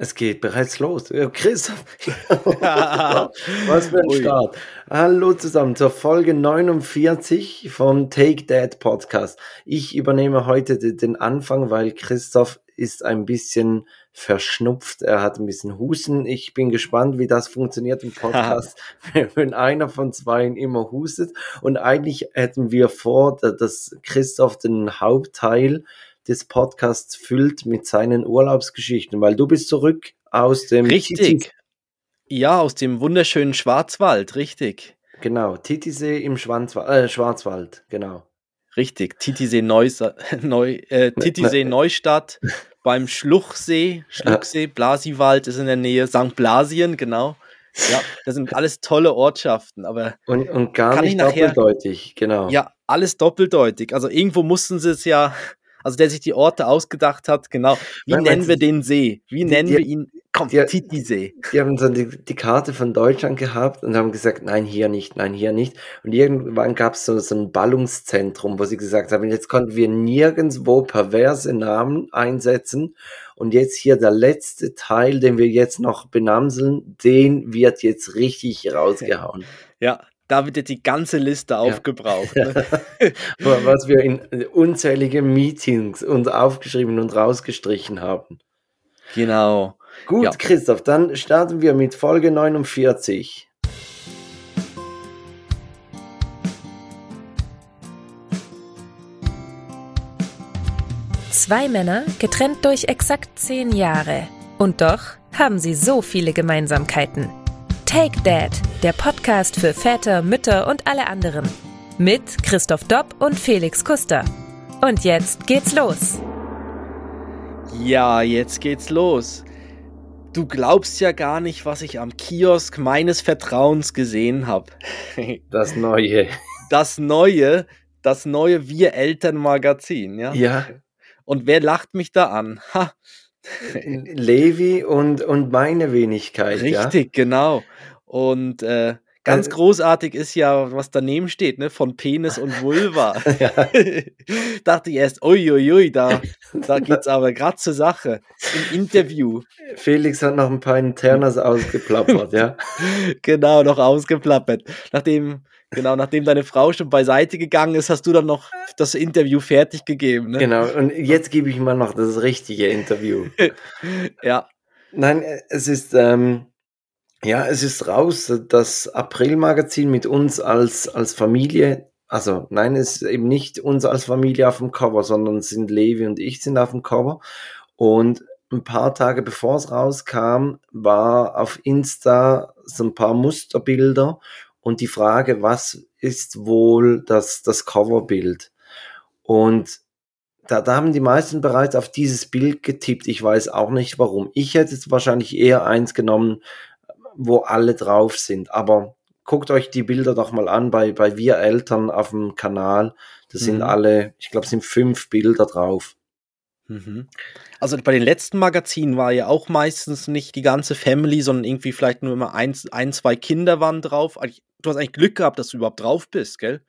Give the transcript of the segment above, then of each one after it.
Es geht bereits los. Christoph, was für ein Start. Hallo zusammen zur Folge 49 vom Take That Podcast. Ich übernehme heute den Anfang, weil Christoph ist ein bisschen verschnupft. Er hat ein bisschen Husten. Ich bin gespannt, wie das funktioniert im Podcast, wenn einer von zwei immer hustet. Und eigentlich hätten wir vor, dass Christoph den Hauptteil des Podcasts füllt mit seinen Urlaubsgeschichten, weil du bist zurück aus dem Richtig. Titis ja, aus dem wunderschönen Schwarzwald, richtig. Genau, Titisee im Schwarzwald, äh, Schwarzwald, genau. Richtig, Titisee, Neus Neu, äh, Titisee Neustadt beim Schluchsee, Schluchsee, Blasiwald ist in der Nähe, St. Blasien, genau. Ja, das sind alles tolle Ortschaften, aber. Und, und gar nicht nachher, doppeldeutig, genau. Ja, alles doppeldeutig. Also irgendwo mussten sie es ja also der sich die Orte ausgedacht hat, genau. Wie Nein, nennen wir den See? Wie die, nennen die, wir ihn? Komm, die, Titi-See. Die haben dann die, die, Karte von Deutschland gehabt und haben gesagt, nein, hier nicht, nein, hier nicht. Und irgendwann gab es so, so ein Ballungszentrum, wo sie gesagt haben, jetzt konnten wir nirgendwo perverse Namen einsetzen. Und jetzt hier der letzte Teil, den wir jetzt noch benamseln, den wird jetzt richtig rausgehauen. Ja, da wird jetzt die ganze Liste ja. aufgebraucht. Ne? Was wir in unzählige Meetings uns aufgeschrieben und rausgestrichen haben. Genau. Gut, ja. Christoph, dann starten wir mit Folge 49. Zwei Männer, getrennt durch exakt zehn Jahre. Und doch haben sie so viele Gemeinsamkeiten. Take Dad, der Podcast für Väter, Mütter und alle anderen. Mit Christoph Dopp und Felix Kuster. Und jetzt geht's los. Ja, jetzt geht's los. Du glaubst ja gar nicht, was ich am Kiosk meines Vertrauens gesehen habe. Das neue. Das neue, das neue Wir Eltern Magazin, ja? Ja. Und wer lacht mich da an? Ha. Levi und, und meine Wenigkeit. Richtig, ja? genau. Und äh, ganz äh, großartig ist ja, was daneben steht, ne? Von Penis und Vulva. Dachte ich erst, uiuiui, da, da geht's aber gerade zur Sache. Im Interview. Felix hat noch ein paar Internas ausgeplappert, ja. genau, noch ausgeplappert. Nachdem, genau, nachdem deine Frau schon beiseite gegangen ist, hast du dann noch das Interview fertig gegeben. Ne? Genau, und jetzt gebe ich mal noch das richtige Interview. ja. Nein, es ist, ähm, ja, es ist raus, das April-Magazin mit uns als, als Familie. Also, nein, es ist eben nicht uns als Familie auf dem Cover, sondern sind Levi und ich sind auf dem Cover. Und ein paar Tage bevor es rauskam, war auf Insta so ein paar Musterbilder und die Frage, was ist wohl das, das Coverbild? Und da, da haben die meisten bereits auf dieses Bild getippt. Ich weiß auch nicht warum. Ich hätte es wahrscheinlich eher eins genommen, wo alle drauf sind. Aber guckt euch die Bilder doch mal an bei, bei Wir Eltern auf dem Kanal. Das mhm. sind alle, ich glaube, es sind fünf Bilder drauf. Mhm. Also bei den letzten Magazinen war ja auch meistens nicht die ganze Family, sondern irgendwie vielleicht nur immer ein, ein zwei Kinder waren drauf. Du hast eigentlich Glück gehabt, dass du überhaupt drauf bist, gell?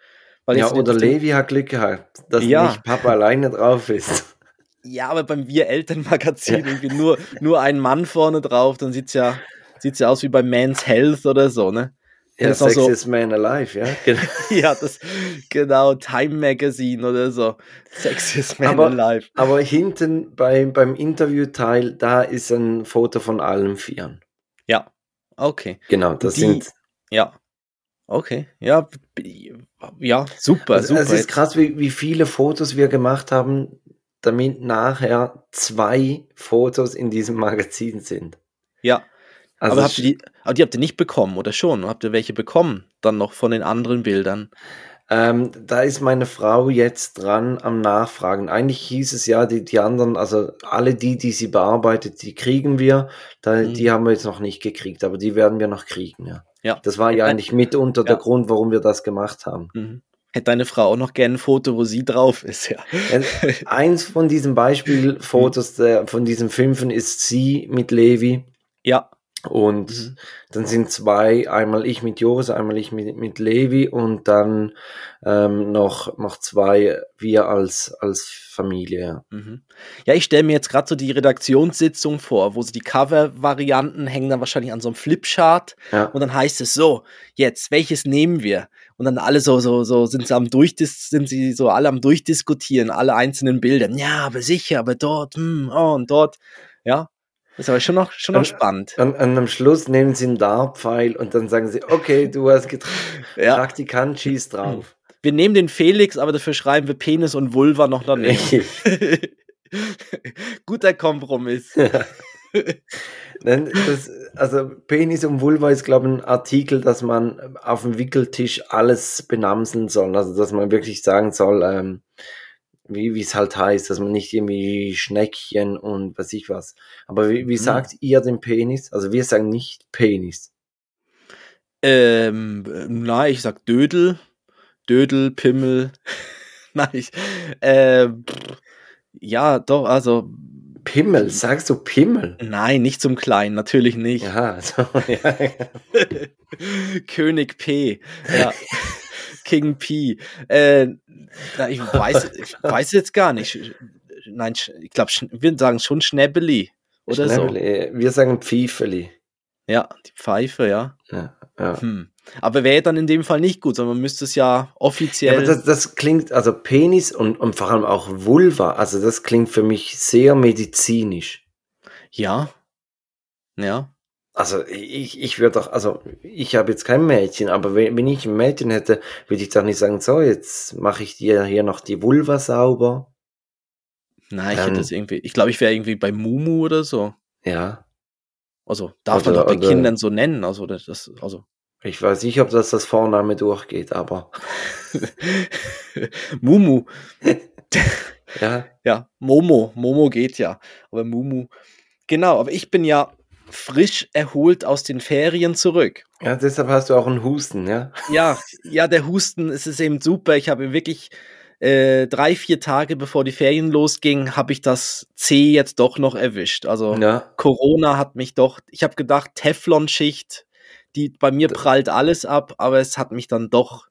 ja, oder Levi hat Glück gehabt, dass ja. nicht Papa alleine drauf ist. Ja, aber beim Wir Eltern Magazin ja. irgendwie nur, nur ein Mann vorne drauf, dann sieht's ja Sieht ja aus wie bei Man's Health oder so, ne? Ja, Sexiest so, Man Alive, ja. Genau. ja, das, genau, Time Magazine oder so. Sexiest Man aber, Alive. Aber hinten bei, beim Interviewteil, da ist ein Foto von allen Vieren. Ja, okay. Genau, das Die, sind. Ja. Okay, ja, ja, super, also, super. Es ist krass, wie, wie viele Fotos wir gemacht haben, damit nachher zwei Fotos in diesem Magazin sind. Ja, also aber, habt ihr die, aber die habt ihr nicht bekommen, oder schon? Habt ihr welche bekommen, dann noch von den anderen Bildern? Ähm, da ist meine Frau jetzt dran am Nachfragen. Eigentlich hieß es ja, die, die anderen, also alle die, die sie bearbeitet, die kriegen wir. Da, mhm. Die haben wir jetzt noch nicht gekriegt, aber die werden wir noch kriegen, ja. ja. Das war ja eigentlich mitunter ja. der Grund, warum wir das gemacht haben. Mhm. Hätte deine Frau auch noch gerne ein Foto, wo sie drauf ist, ja. Eins von diesen Beispielfotos, von diesen Fünfen ist sie mit Levi. Ja. Und mhm. dann sind zwei, einmal ich mit Joris, einmal ich mit, mit Levi und dann ähm, noch, noch zwei wir als, als Familie. Ja, mhm. ja ich stelle mir jetzt gerade so die Redaktionssitzung vor, wo so die Cover-Varianten hängen dann wahrscheinlich an so einem Flipchart ja. und dann heißt es so, jetzt, welches nehmen wir? Und dann alle so, so, so sind sie am Durchdis sind sie so alle am Durchdiskutieren, alle einzelnen Bilder. Ja, aber sicher, aber dort, hm, oh, und dort. Ja, ist aber schon noch, schon noch spannend. Und, und, am Schluss nehmen sie einen Dartpfeil und dann sagen sie, okay, du hast getragen, ja. Praktikant, schieß drauf. Wir nehmen den Felix, aber dafür schreiben wir Penis und Vulva noch daneben. Guter Kompromiss. Ja. das, also Penis und Vulva ist, glaube ich, ein Artikel, dass man auf dem Wickeltisch alles benamseln soll. Also dass man wirklich sagen soll, ähm, wie es halt heißt, dass man nicht irgendwie Schneckchen und weiß ich was. Aber wie, wie mhm. sagt ihr den Penis? Also wir sagen nicht Penis. Ähm, nein, ich sag Dödel, Dödel, Pimmel. nein, ich, äh, ja, doch, also. Pimmel, sagst du Pimmel? Nein, nicht zum Kleinen, natürlich nicht. Ja, so, ja. König P. Ja. King P. Äh, ich weiß, ich weiß jetzt gar nicht. Nein, ich glaube, wir sagen schon Schnäbbeli oder Schnäbbeli. so. Wir sagen Pfiefeli. Ja, die Pfeife, ja. ja, ja. Hm. Aber wäre dann in dem Fall nicht gut, sondern man müsste es ja offiziell. Ja, das, das, klingt, also Penis und, und vor allem auch Vulva, also das klingt für mich sehr medizinisch. Ja. Ja. Also ich, ich würde doch, also ich habe jetzt kein Mädchen, aber wenn, wenn ich ein Mädchen hätte, würde ich doch nicht sagen, so, jetzt mache ich dir hier noch die Vulva sauber. Nein, ich ähm, hätte das irgendwie, ich glaube, ich wäre irgendwie bei Mumu oder so. Ja. Also darf oder, man doch bei oder, Kindern so nennen, also das, also. Ich weiß nicht, ob das das Vorname durchgeht, aber. Mumu. ja. Ja, Momo. Momo geht ja. Aber Mumu. Genau, aber ich bin ja frisch erholt aus den Ferien zurück. Ja, deshalb hast du auch einen Husten, ja? Ja, ja, der Husten, es ist eben super. Ich habe wirklich äh, drei, vier Tage bevor die Ferien losgingen, habe ich das C jetzt doch noch erwischt. Also ja. Corona hat mich doch, ich habe gedacht, Teflonschicht, die bei mir prallt alles ab, aber es hat mich dann doch,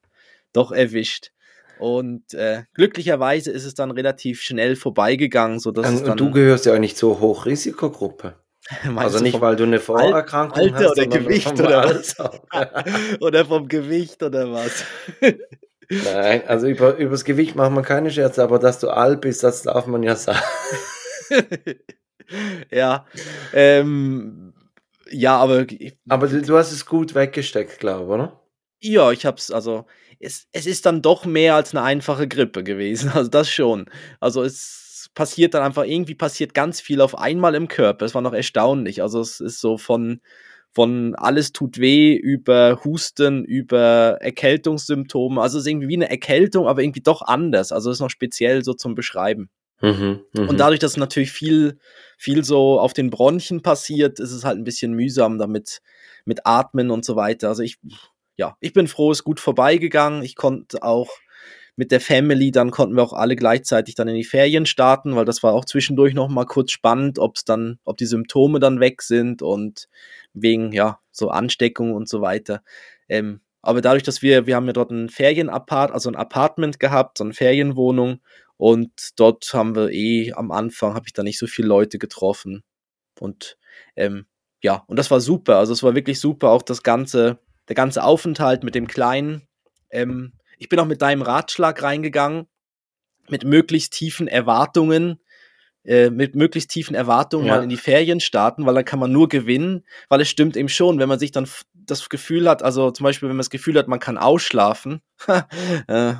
doch erwischt. Und äh, glücklicherweise ist es dann relativ schnell vorbeigegangen, sodass ähm, es dann. Du gehörst ja auch nicht zur Hochrisikogruppe. Also nicht, weil du eine Vorerkrankung Alter hast, oder Gewicht oder was? oder vom Gewicht oder was? Nein, also über, über das Gewicht macht man keine Scherze, aber dass du alt bist, das darf man ja sagen. ja, ähm, ja, aber. Aber du, du hast es gut weggesteckt, glaube ich, oder? Ja, ich hab's, also, es, es ist dann doch mehr als eine einfache Grippe gewesen, also das schon. Also es passiert dann einfach, irgendwie passiert ganz viel auf einmal im Körper. Es war noch erstaunlich. Also es ist so von, von alles tut weh über Husten, über Erkältungssymptome. Also es ist irgendwie wie eine Erkältung, aber irgendwie doch anders. Also es ist noch speziell so zum Beschreiben. Mhm, mh. Und dadurch, dass natürlich viel, viel so auf den Bronchien passiert, ist es halt ein bisschen mühsam damit mit Atmen und so weiter. Also ich, ja, ich bin froh, es ist gut vorbeigegangen. Ich konnte auch mit der Family, dann konnten wir auch alle gleichzeitig dann in die Ferien starten, weil das war auch zwischendurch noch mal kurz spannend, ob es dann, ob die Symptome dann weg sind und wegen, ja, so Ansteckung und so weiter. Ähm, aber dadurch, dass wir, wir haben ja dort ein Ferienapart, also ein Apartment gehabt, so eine Ferienwohnung und dort haben wir eh am Anfang, habe ich da nicht so viele Leute getroffen und ähm, ja, und das war super, also es war wirklich super, auch das ganze, der ganze Aufenthalt mit dem Kleinen, ähm, ich bin auch mit deinem Ratschlag reingegangen, mit möglichst tiefen Erwartungen, äh, mit möglichst tiefen Erwartungen ja. mal in die Ferien starten, weil dann kann man nur gewinnen, weil es stimmt eben schon, wenn man sich dann das Gefühl hat, also zum Beispiel, wenn man das Gefühl hat, man kann ausschlafen, äh,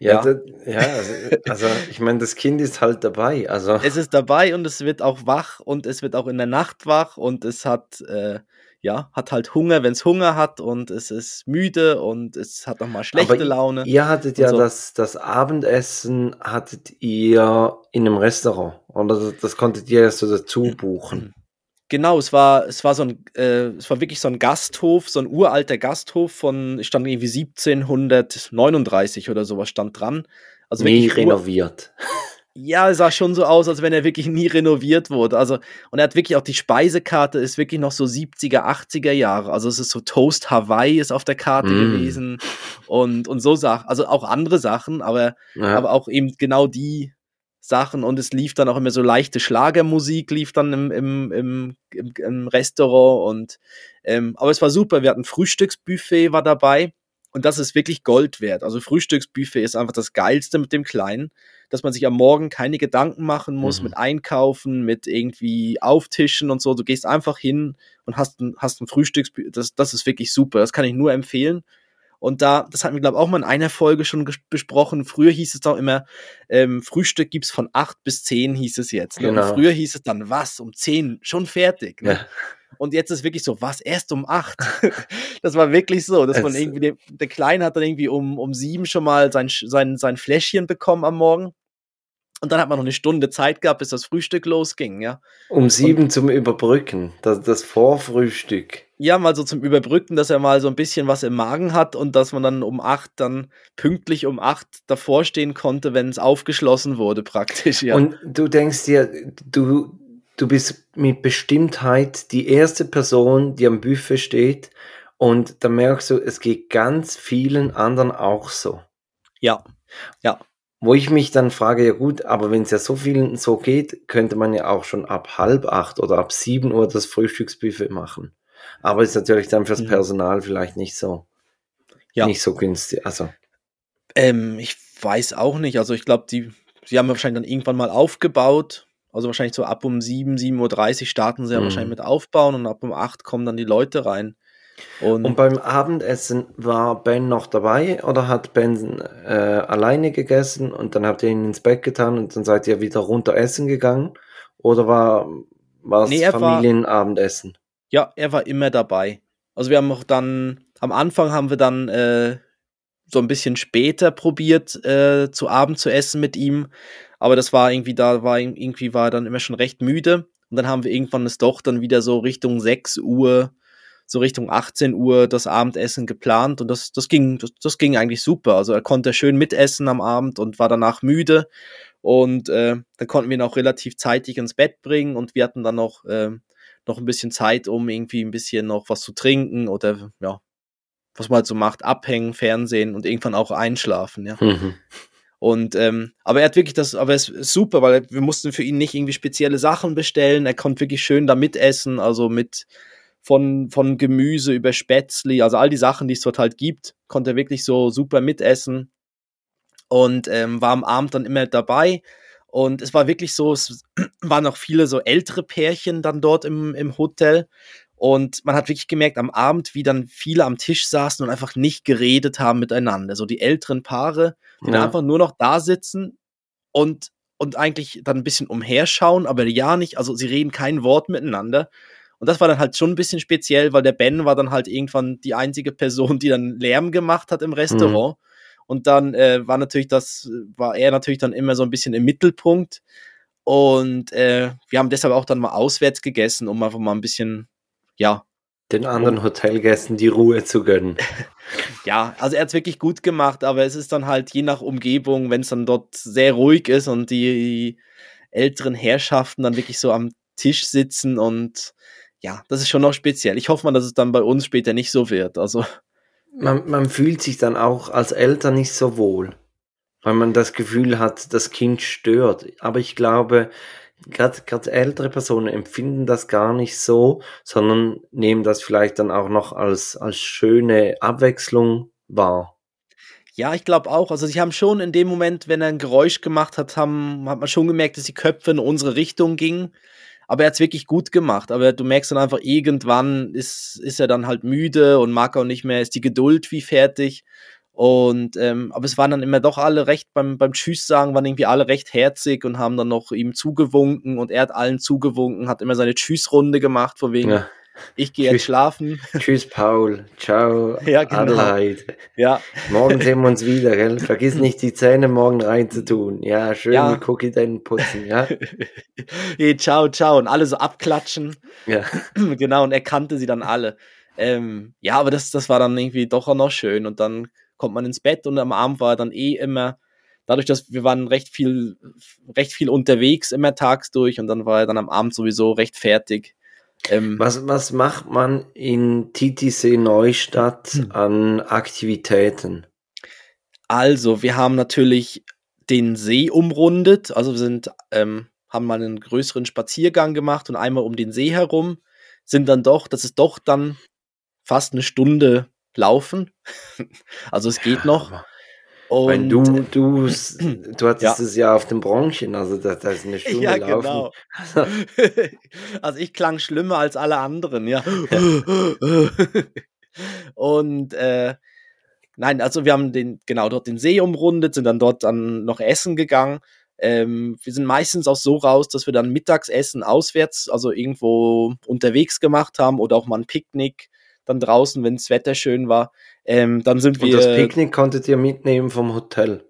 ja, ja. Das, ja also, also, ich meine, das Kind ist halt dabei. Also. Es ist dabei und es wird auch wach und es wird auch in der Nacht wach und es hat äh, ja, hat halt Hunger, wenn es Hunger hat und es ist müde und es hat nochmal schlechte Aber Laune. Ihr hattet ja so. das, das Abendessen hattet ihr in einem Restaurant oder das, das konntet ihr erst so dazu buchen. Genau, es war, es war so ein, äh, es war wirklich so ein Gasthof, so ein uralter Gasthof von, stand irgendwie 1739 oder sowas stand dran. Also Nie renoviert. Ja, es sah schon so aus, als wenn er wirklich nie renoviert wurde. Also, und er hat wirklich auch die Speisekarte, ist wirklich noch so 70er, 80er Jahre. Also, es ist so Toast Hawaii ist auf der Karte mm. gewesen und, und so Sachen. Also auch andere Sachen, aber, ja. aber auch eben genau die Sachen. Und es lief dann auch immer so leichte Schlagermusik, lief dann im, im, im, im, im Restaurant. Und, ähm, aber es war super. Wir hatten Frühstücksbuffet, war dabei. Und das ist wirklich Gold wert. Also Frühstücksbuffet ist einfach das Geilste mit dem Kleinen, dass man sich am Morgen keine Gedanken machen muss mhm. mit Einkaufen, mit irgendwie Auftischen und so. Du gehst einfach hin und hast ein, hast ein Frühstücksbuffet. Das, das ist wirklich super. Das kann ich nur empfehlen. Und da, das hatten wir, glaube ich, auch mal in einer Folge schon besprochen. Früher hieß es doch immer, ähm, Frühstück gibt's von acht bis zehn, hieß es jetzt. Ne? Genau. Und früher hieß es dann, was, um zehn schon fertig. Ne? Ja. Und jetzt ist wirklich so, was, erst um acht? das war wirklich so, dass man irgendwie, der, der Kleine hat dann irgendwie um, um sieben schon mal sein, sein, sein Fläschchen bekommen am Morgen. Und dann hat man noch eine Stunde Zeit gehabt, bis das Frühstück losging, ja. Um sieben und, zum Überbrücken, das, das Vorfrühstück. Ja, mal so zum Überbrücken, dass er mal so ein bisschen was im Magen hat und dass man dann um acht dann pünktlich um acht davor stehen konnte, wenn es aufgeschlossen wurde, praktisch, ja. Und du denkst dir, du, du bist mit Bestimmtheit die erste Person, die am Buffet steht und da merkst du, es geht ganz vielen anderen auch so. Ja, ja. Wo ich mich dann frage, ja gut, aber wenn es ja so vielen so geht, könnte man ja auch schon ab halb acht oder ab sieben Uhr das Frühstücksbuffet machen. Aber ist natürlich dann fürs Personal vielleicht nicht so, ja. nicht so günstig. Also. Ähm, ich weiß auch nicht. Also ich glaube, die, sie haben wahrscheinlich dann irgendwann mal aufgebaut also wahrscheinlich so ab um 7, 7.30 Uhr starten sie ja mhm. wahrscheinlich mit Aufbauen und ab um 8 kommen dann die Leute rein. Und, und beim Abendessen war Ben noch dabei oder hat Ben äh, alleine gegessen und dann habt ihr ihn ins Bett getan und dann seid ihr wieder runter essen gegangen? Oder war es nee, Familienabendessen? Ja, er war immer dabei. Also wir haben auch dann, am Anfang haben wir dann äh, so ein bisschen später probiert, äh, zu Abend zu essen mit ihm. Aber das war irgendwie, da war irgendwie war dann immer schon recht müde. Und dann haben wir irgendwann es doch dann wieder so Richtung 6 Uhr, so Richtung 18 Uhr das Abendessen geplant. Und das, das ging, das, das ging eigentlich super. Also er konnte schön mitessen am Abend und war danach müde. Und äh, dann konnten wir ihn auch relativ zeitig ins Bett bringen und wir hatten dann noch, äh, noch ein bisschen Zeit, um irgendwie ein bisschen noch was zu trinken oder ja, was man halt so macht, abhängen, Fernsehen und irgendwann auch einschlafen, ja. Mhm. Und ähm, aber er hat wirklich das, aber es ist super, weil wir mussten für ihn nicht irgendwie spezielle Sachen bestellen. Er konnte wirklich schön da mitessen, also mit von, von Gemüse über Spätzli, also all die Sachen, die es dort halt gibt, konnte er wirklich so super mitessen. Und ähm, war am Abend dann immer dabei. Und es war wirklich so, es waren noch viele so ältere Pärchen dann dort im, im Hotel. Und man hat wirklich gemerkt am Abend, wie dann viele am Tisch saßen und einfach nicht geredet haben miteinander. So die älteren Paare, die ja. einfach nur noch da sitzen und, und eigentlich dann ein bisschen umherschauen, aber ja nicht, also sie reden kein Wort miteinander. Und das war dann halt schon ein bisschen speziell, weil der Ben war dann halt irgendwann die einzige Person, die dann Lärm gemacht hat im Restaurant. Mhm. Und dann äh, war natürlich das, war er natürlich dann immer so ein bisschen im Mittelpunkt. Und äh, wir haben deshalb auch dann mal auswärts gegessen, um einfach mal ein bisschen ja. Den anderen Hotelgästen die Ruhe zu gönnen. ja, also er hat es wirklich gut gemacht, aber es ist dann halt je nach Umgebung, wenn es dann dort sehr ruhig ist und die älteren Herrschaften dann wirklich so am Tisch sitzen und ja, das ist schon noch speziell. Ich hoffe mal, dass es dann bei uns später nicht so wird. Also. Man, man fühlt sich dann auch als Eltern nicht so wohl, weil man das Gefühl hat, das Kind stört. Aber ich glaube, gerade ältere Personen empfinden das gar nicht so, sondern nehmen das vielleicht dann auch noch als, als schöne Abwechslung wahr. Ja, ich glaube auch. Also sie haben schon in dem Moment, wenn er ein Geräusch gemacht hat, haben, hat man schon gemerkt, dass die Köpfe in unsere Richtung gingen. Aber er hat es wirklich gut gemacht. Aber du merkst dann einfach, irgendwann ist, ist er dann halt müde und mag auch nicht mehr, ist die Geduld wie fertig. Und ähm, aber es waren dann immer doch alle recht beim, beim Tschüss sagen, waren irgendwie alle recht herzig und haben dann noch ihm zugewunken und er hat allen zugewunken, hat immer seine Tschüss-Runde gemacht, von wegen, ja. Ich gehe jetzt schlafen. Tschüss, Paul. Ciao, ja, genau. Adelheid. Ja. Morgen sehen wir uns wieder, gell? Vergiss nicht, die Zähne morgen reinzutun. Ja, schön ja. mit Cookie deinen putzen, ja? hey, ciao, ciao. Und alle so abklatschen. Ja. genau, und er kannte sie dann alle. Ähm, ja, aber das, das war dann irgendwie doch auch noch schön. Und dann kommt man ins Bett und am Abend war er dann eh immer dadurch, dass wir waren recht viel, recht viel unterwegs immer tagsdurch und dann war er dann am Abend sowieso recht fertig. Ähm, was, was macht man in TTC Neustadt hm. an Aktivitäten? Also, wir haben natürlich den See umrundet, also wir sind, ähm, haben mal einen größeren Spaziergang gemacht und einmal um den See herum, sind dann doch, das ist doch dann fast eine Stunde laufen. also es geht ja, noch. Und Weil du, du, du hattest ja. es ja auf dem Bronchen, also da, da ist eine Stunde ja, laufen. Genau. also ich klang schlimmer als alle anderen, ja. Und äh, nein, also wir haben den, genau dort den See umrundet, sind dann dort dann noch essen gegangen. Ähm, wir sind meistens auch so raus, dass wir dann Mittagsessen auswärts, also irgendwo unterwegs gemacht haben oder auch mal ein Picknick dann draußen, wenn das Wetter schön war. Ähm, dann sind wir. Und das Picknick konntet ihr mitnehmen vom Hotel?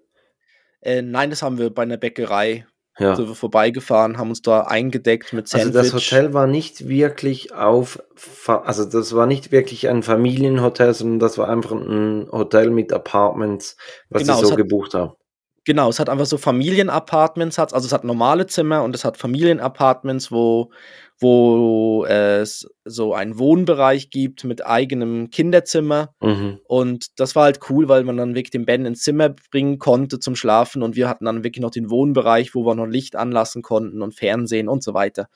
Äh, nein, das haben wir bei einer Bäckerei. Ja. Sind wir vorbeigefahren, haben uns da eingedeckt mit Sandwich. Also das Hotel war nicht wirklich auf, also das war nicht wirklich ein Familienhotel, sondern das war einfach ein Hotel mit Apartments, was genau, sie so gebucht haben. Genau, es hat einfach so Familienapartments, also es hat normale Zimmer und es hat Familienapartments, wo wo es so einen Wohnbereich gibt mit eigenem Kinderzimmer. Mhm. Und das war halt cool, weil man dann wirklich den Ben ins Zimmer bringen konnte zum Schlafen und wir hatten dann wirklich noch den Wohnbereich, wo wir noch Licht anlassen konnten und Fernsehen und so weiter.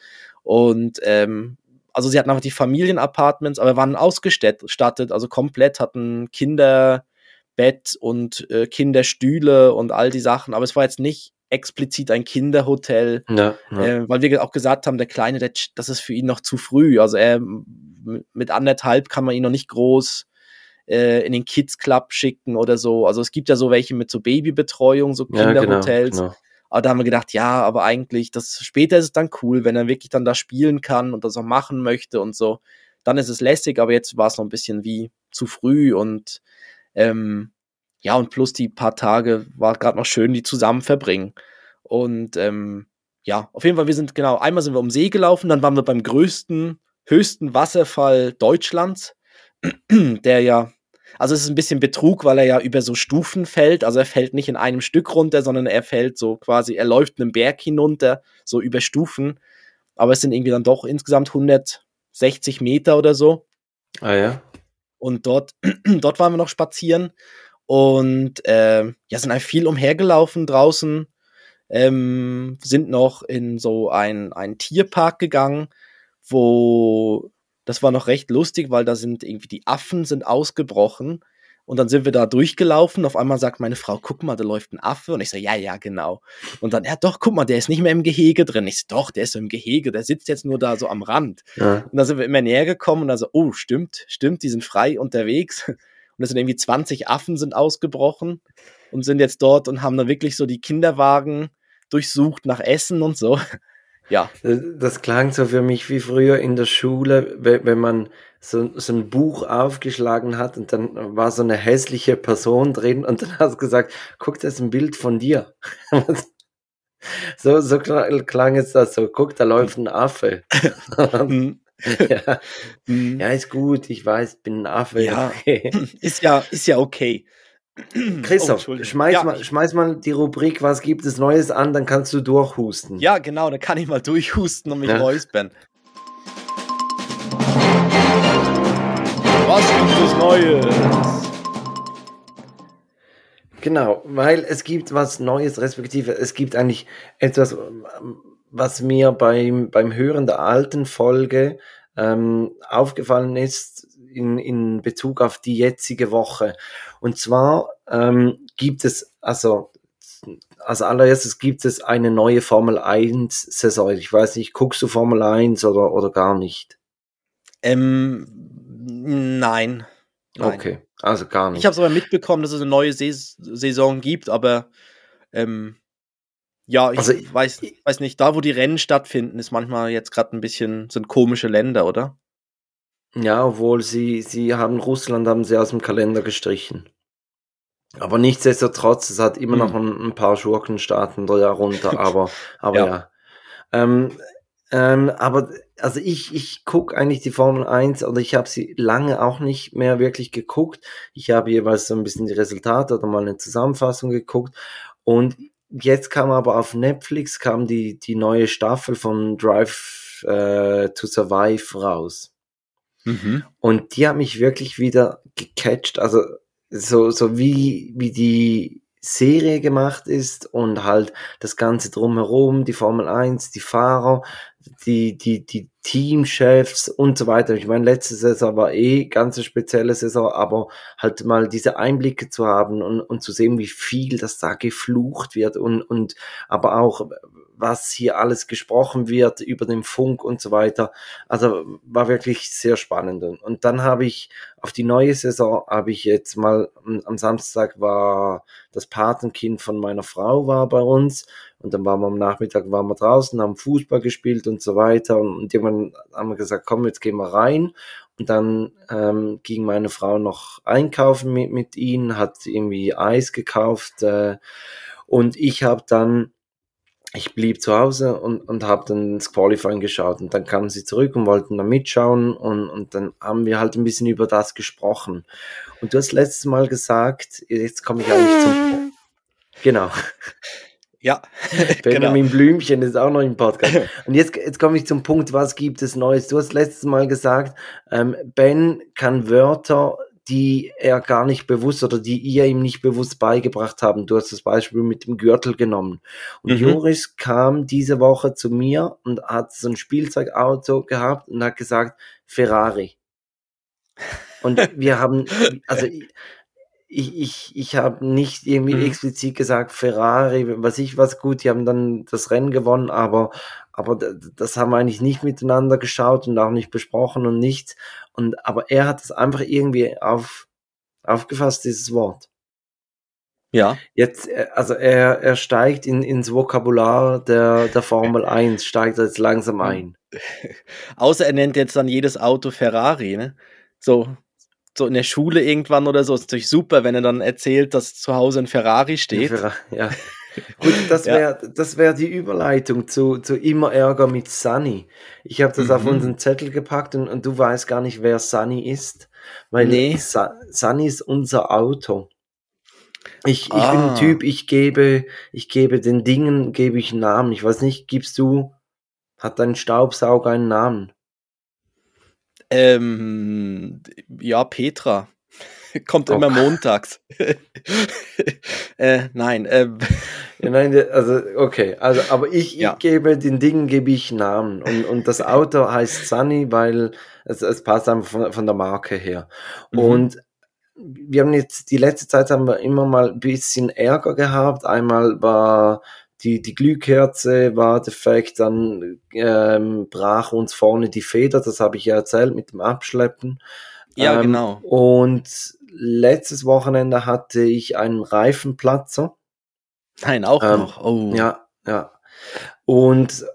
Und ähm, also sie hatten einfach die Familienapartments, aber waren ausgestattet, also komplett hatten Kinderbett und äh, Kinderstühle und all die Sachen, aber es war jetzt nicht explizit ein Kinderhotel, ja, ja. Äh, weil wir auch gesagt haben, der Kleine, der, das ist für ihn noch zu früh. Also er mit anderthalb kann man ihn noch nicht groß äh, in den Kids Club schicken oder so. Also es gibt ja so welche mit so Babybetreuung, so Kinderhotels. Ja, genau, genau. Aber da haben wir gedacht, ja, aber eigentlich, das später ist es dann cool, wenn er wirklich dann da spielen kann und das auch machen möchte und so. Dann ist es lässig, aber jetzt war es noch ein bisschen wie zu früh und ähm, ja, und plus die paar Tage war gerade noch schön, die zusammen verbringen. Und ähm, ja, auf jeden Fall, wir sind genau, einmal sind wir um See gelaufen, dann waren wir beim größten, höchsten Wasserfall Deutschlands, der ja, also es ist ein bisschen Betrug, weil er ja über so Stufen fällt. Also er fällt nicht in einem Stück runter, sondern er fällt so quasi, er läuft einen Berg hinunter, so über Stufen. Aber es sind irgendwie dann doch insgesamt 160 Meter oder so. Ah ja. Und dort, dort waren wir noch spazieren und äh, ja, sind halt viel umhergelaufen draußen, ähm, sind noch in so ein, ein Tierpark gegangen, wo das war noch recht lustig, weil da sind irgendwie die Affen sind ausgebrochen und dann sind wir da durchgelaufen. Auf einmal sagt meine Frau, guck mal, da läuft ein Affe. Und ich so, ja, ja, genau. Und dann, ja, doch, guck mal, der ist nicht mehr im Gehege drin. Ich so, doch, der ist so im Gehege, der sitzt jetzt nur da so am Rand. Ja. Und dann sind wir immer näher gekommen und dann so, oh, stimmt, stimmt, die sind frei unterwegs. Und es sind irgendwie 20 Affen sind ausgebrochen und sind jetzt dort und haben dann wirklich so die Kinderwagen durchsucht nach Essen und so. Ja. Das, das klang so für mich wie früher in der Schule, wenn, man so, so ein Buch aufgeschlagen hat und dann war so eine hässliche Person drin und dann hast du gesagt, guck, das ist ein Bild von dir. so, so klang es das so, guck, da läuft ein Affe. Ja. Mhm. ja, ist gut, ich weiß, bin ein Affe. Ja, ist ja, ist ja okay. Christoph, oh, schmeiß, ja. mal, schmeiß mal die Rubrik Was gibt es Neues an, dann kannst du durchhusten. Ja, genau, dann kann ich mal durchhusten und mich ja. räuspern. Was gibt es Neues? Genau, weil es gibt was Neues, respektive es gibt eigentlich etwas, was mir beim, beim Hören der alten Folge ähm, aufgefallen ist in, in Bezug auf die jetzige Woche. Und zwar ähm, gibt es, also als allererstes gibt es eine neue Formel 1 Saison. Ich weiß nicht, guckst du Formel 1 oder, oder gar nicht? Ähm, nein. nein. Okay, also gar nicht. Ich habe es aber mitbekommen, dass es eine neue Saison gibt, aber ähm, ja, ich also, weiß, weiß nicht, da wo die Rennen stattfinden, ist manchmal jetzt gerade ein bisschen, sind komische Länder, oder? Ja, obwohl sie, sie haben Russland haben sie aus dem Kalender gestrichen. Aber nichtsdestotrotz, es hat immer hm. noch ein, ein, paar Schurkenstaaten darunter, aber, aber ja. ja. Ähm, ähm, aber also ich, ich gucke eigentlich die Formel 1 oder ich habe sie lange auch nicht mehr wirklich geguckt. Ich habe jeweils so ein bisschen die Resultate oder mal eine Zusammenfassung geguckt Und jetzt kam aber auf Netflix kam die, die neue Staffel von Drive äh, to Survive raus. Mhm. Und die hat mich wirklich wieder gecatcht. Also so, so wie, wie die Serie gemacht ist und halt das Ganze drumherum, die Formel 1, die Fahrer, die, die, die Teamchefs und so weiter. Ich meine, letzte Saison war eh ganz spezielle Saison, aber halt mal diese Einblicke zu haben und, und zu sehen, wie viel das da geflucht wird und, und aber auch was hier alles gesprochen wird über den Funk und so weiter. Also war wirklich sehr spannend. Und dann habe ich auf die neue Saison habe ich jetzt mal am Samstag war das Patenkind von meiner Frau war bei uns und dann waren wir am Nachmittag waren wir draußen, haben Fußball gespielt und so weiter und irgendwann haben wir gesagt, komm, jetzt gehen wir rein und dann ähm, ging meine Frau noch einkaufen mit, mit ihnen, hat irgendwie Eis gekauft äh, und ich habe dann ich blieb zu Hause und, und habe dann das Qualifying geschaut und dann kamen sie zurück und wollten da mitschauen und, und dann haben wir halt ein bisschen über das gesprochen. Und du hast letztes Mal gesagt, jetzt komme ich eigentlich zum... Genau. Ja, Benjamin genau. Blümchen ist auch noch im Podcast. Und jetzt, jetzt komme ich zum Punkt, was gibt es Neues? Du hast letztes Mal gesagt, ähm, Ben kann Wörter die er gar nicht bewusst oder die ihr ihm nicht bewusst beigebracht haben. Du hast das Beispiel mit dem Gürtel genommen. Und mhm. Joris kam diese Woche zu mir und hat so ein Spielzeugauto gehabt und hat gesagt, Ferrari. Und wir haben, also ich, ich, ich habe nicht irgendwie mhm. explizit gesagt, Ferrari, was ich was gut, die haben dann das Rennen gewonnen, aber, aber das haben wir eigentlich nicht miteinander geschaut und auch nicht besprochen und nichts. Und, aber er hat es einfach irgendwie auf, aufgefasst, dieses Wort. Ja. Jetzt, äh, also er, er steigt in, ins Vokabular der, der Formel 1, steigt jetzt langsam ein. Außer er nennt jetzt dann jedes Auto Ferrari, ne? So, so in der Schule irgendwann oder so, ist natürlich super, wenn er dann erzählt, dass zu Hause ein Ferrari steht. Ja. Gut, das wäre ja. das wär die Überleitung zu, zu immer Ärger mit Sunny. Ich habe das mhm. auf unseren Zettel gepackt und, und du weißt gar nicht, wer Sunny ist. Weil nee. Sunny ist unser Auto. Ich, ah. ich bin ein. Typ, ich gebe, ich gebe den Dingen, gebe ich einen Namen. Ich weiß nicht, gibst du, hat dein Staubsauger einen Namen? Ähm, ja, Petra. Kommt oh. immer montags. äh, nein. Ähm. Ja, nein, also okay, also aber ich, ja. ich gebe den Dingen gebe ich Namen und, und das Auto heißt Sunny, weil es, es passt einfach von, von der Marke her. Mhm. Und wir haben jetzt die letzte Zeit haben wir immer mal ein bisschen Ärger gehabt. Einmal war die, die Glühkerze war defekt, dann ähm, brach uns vorne die Feder, das habe ich ja erzählt mit dem Abschleppen. Ja, ähm, genau. Und letztes Wochenende hatte ich einen Reifenplatzer. Nein, auch ähm, noch. Oh. Ja, ja. Und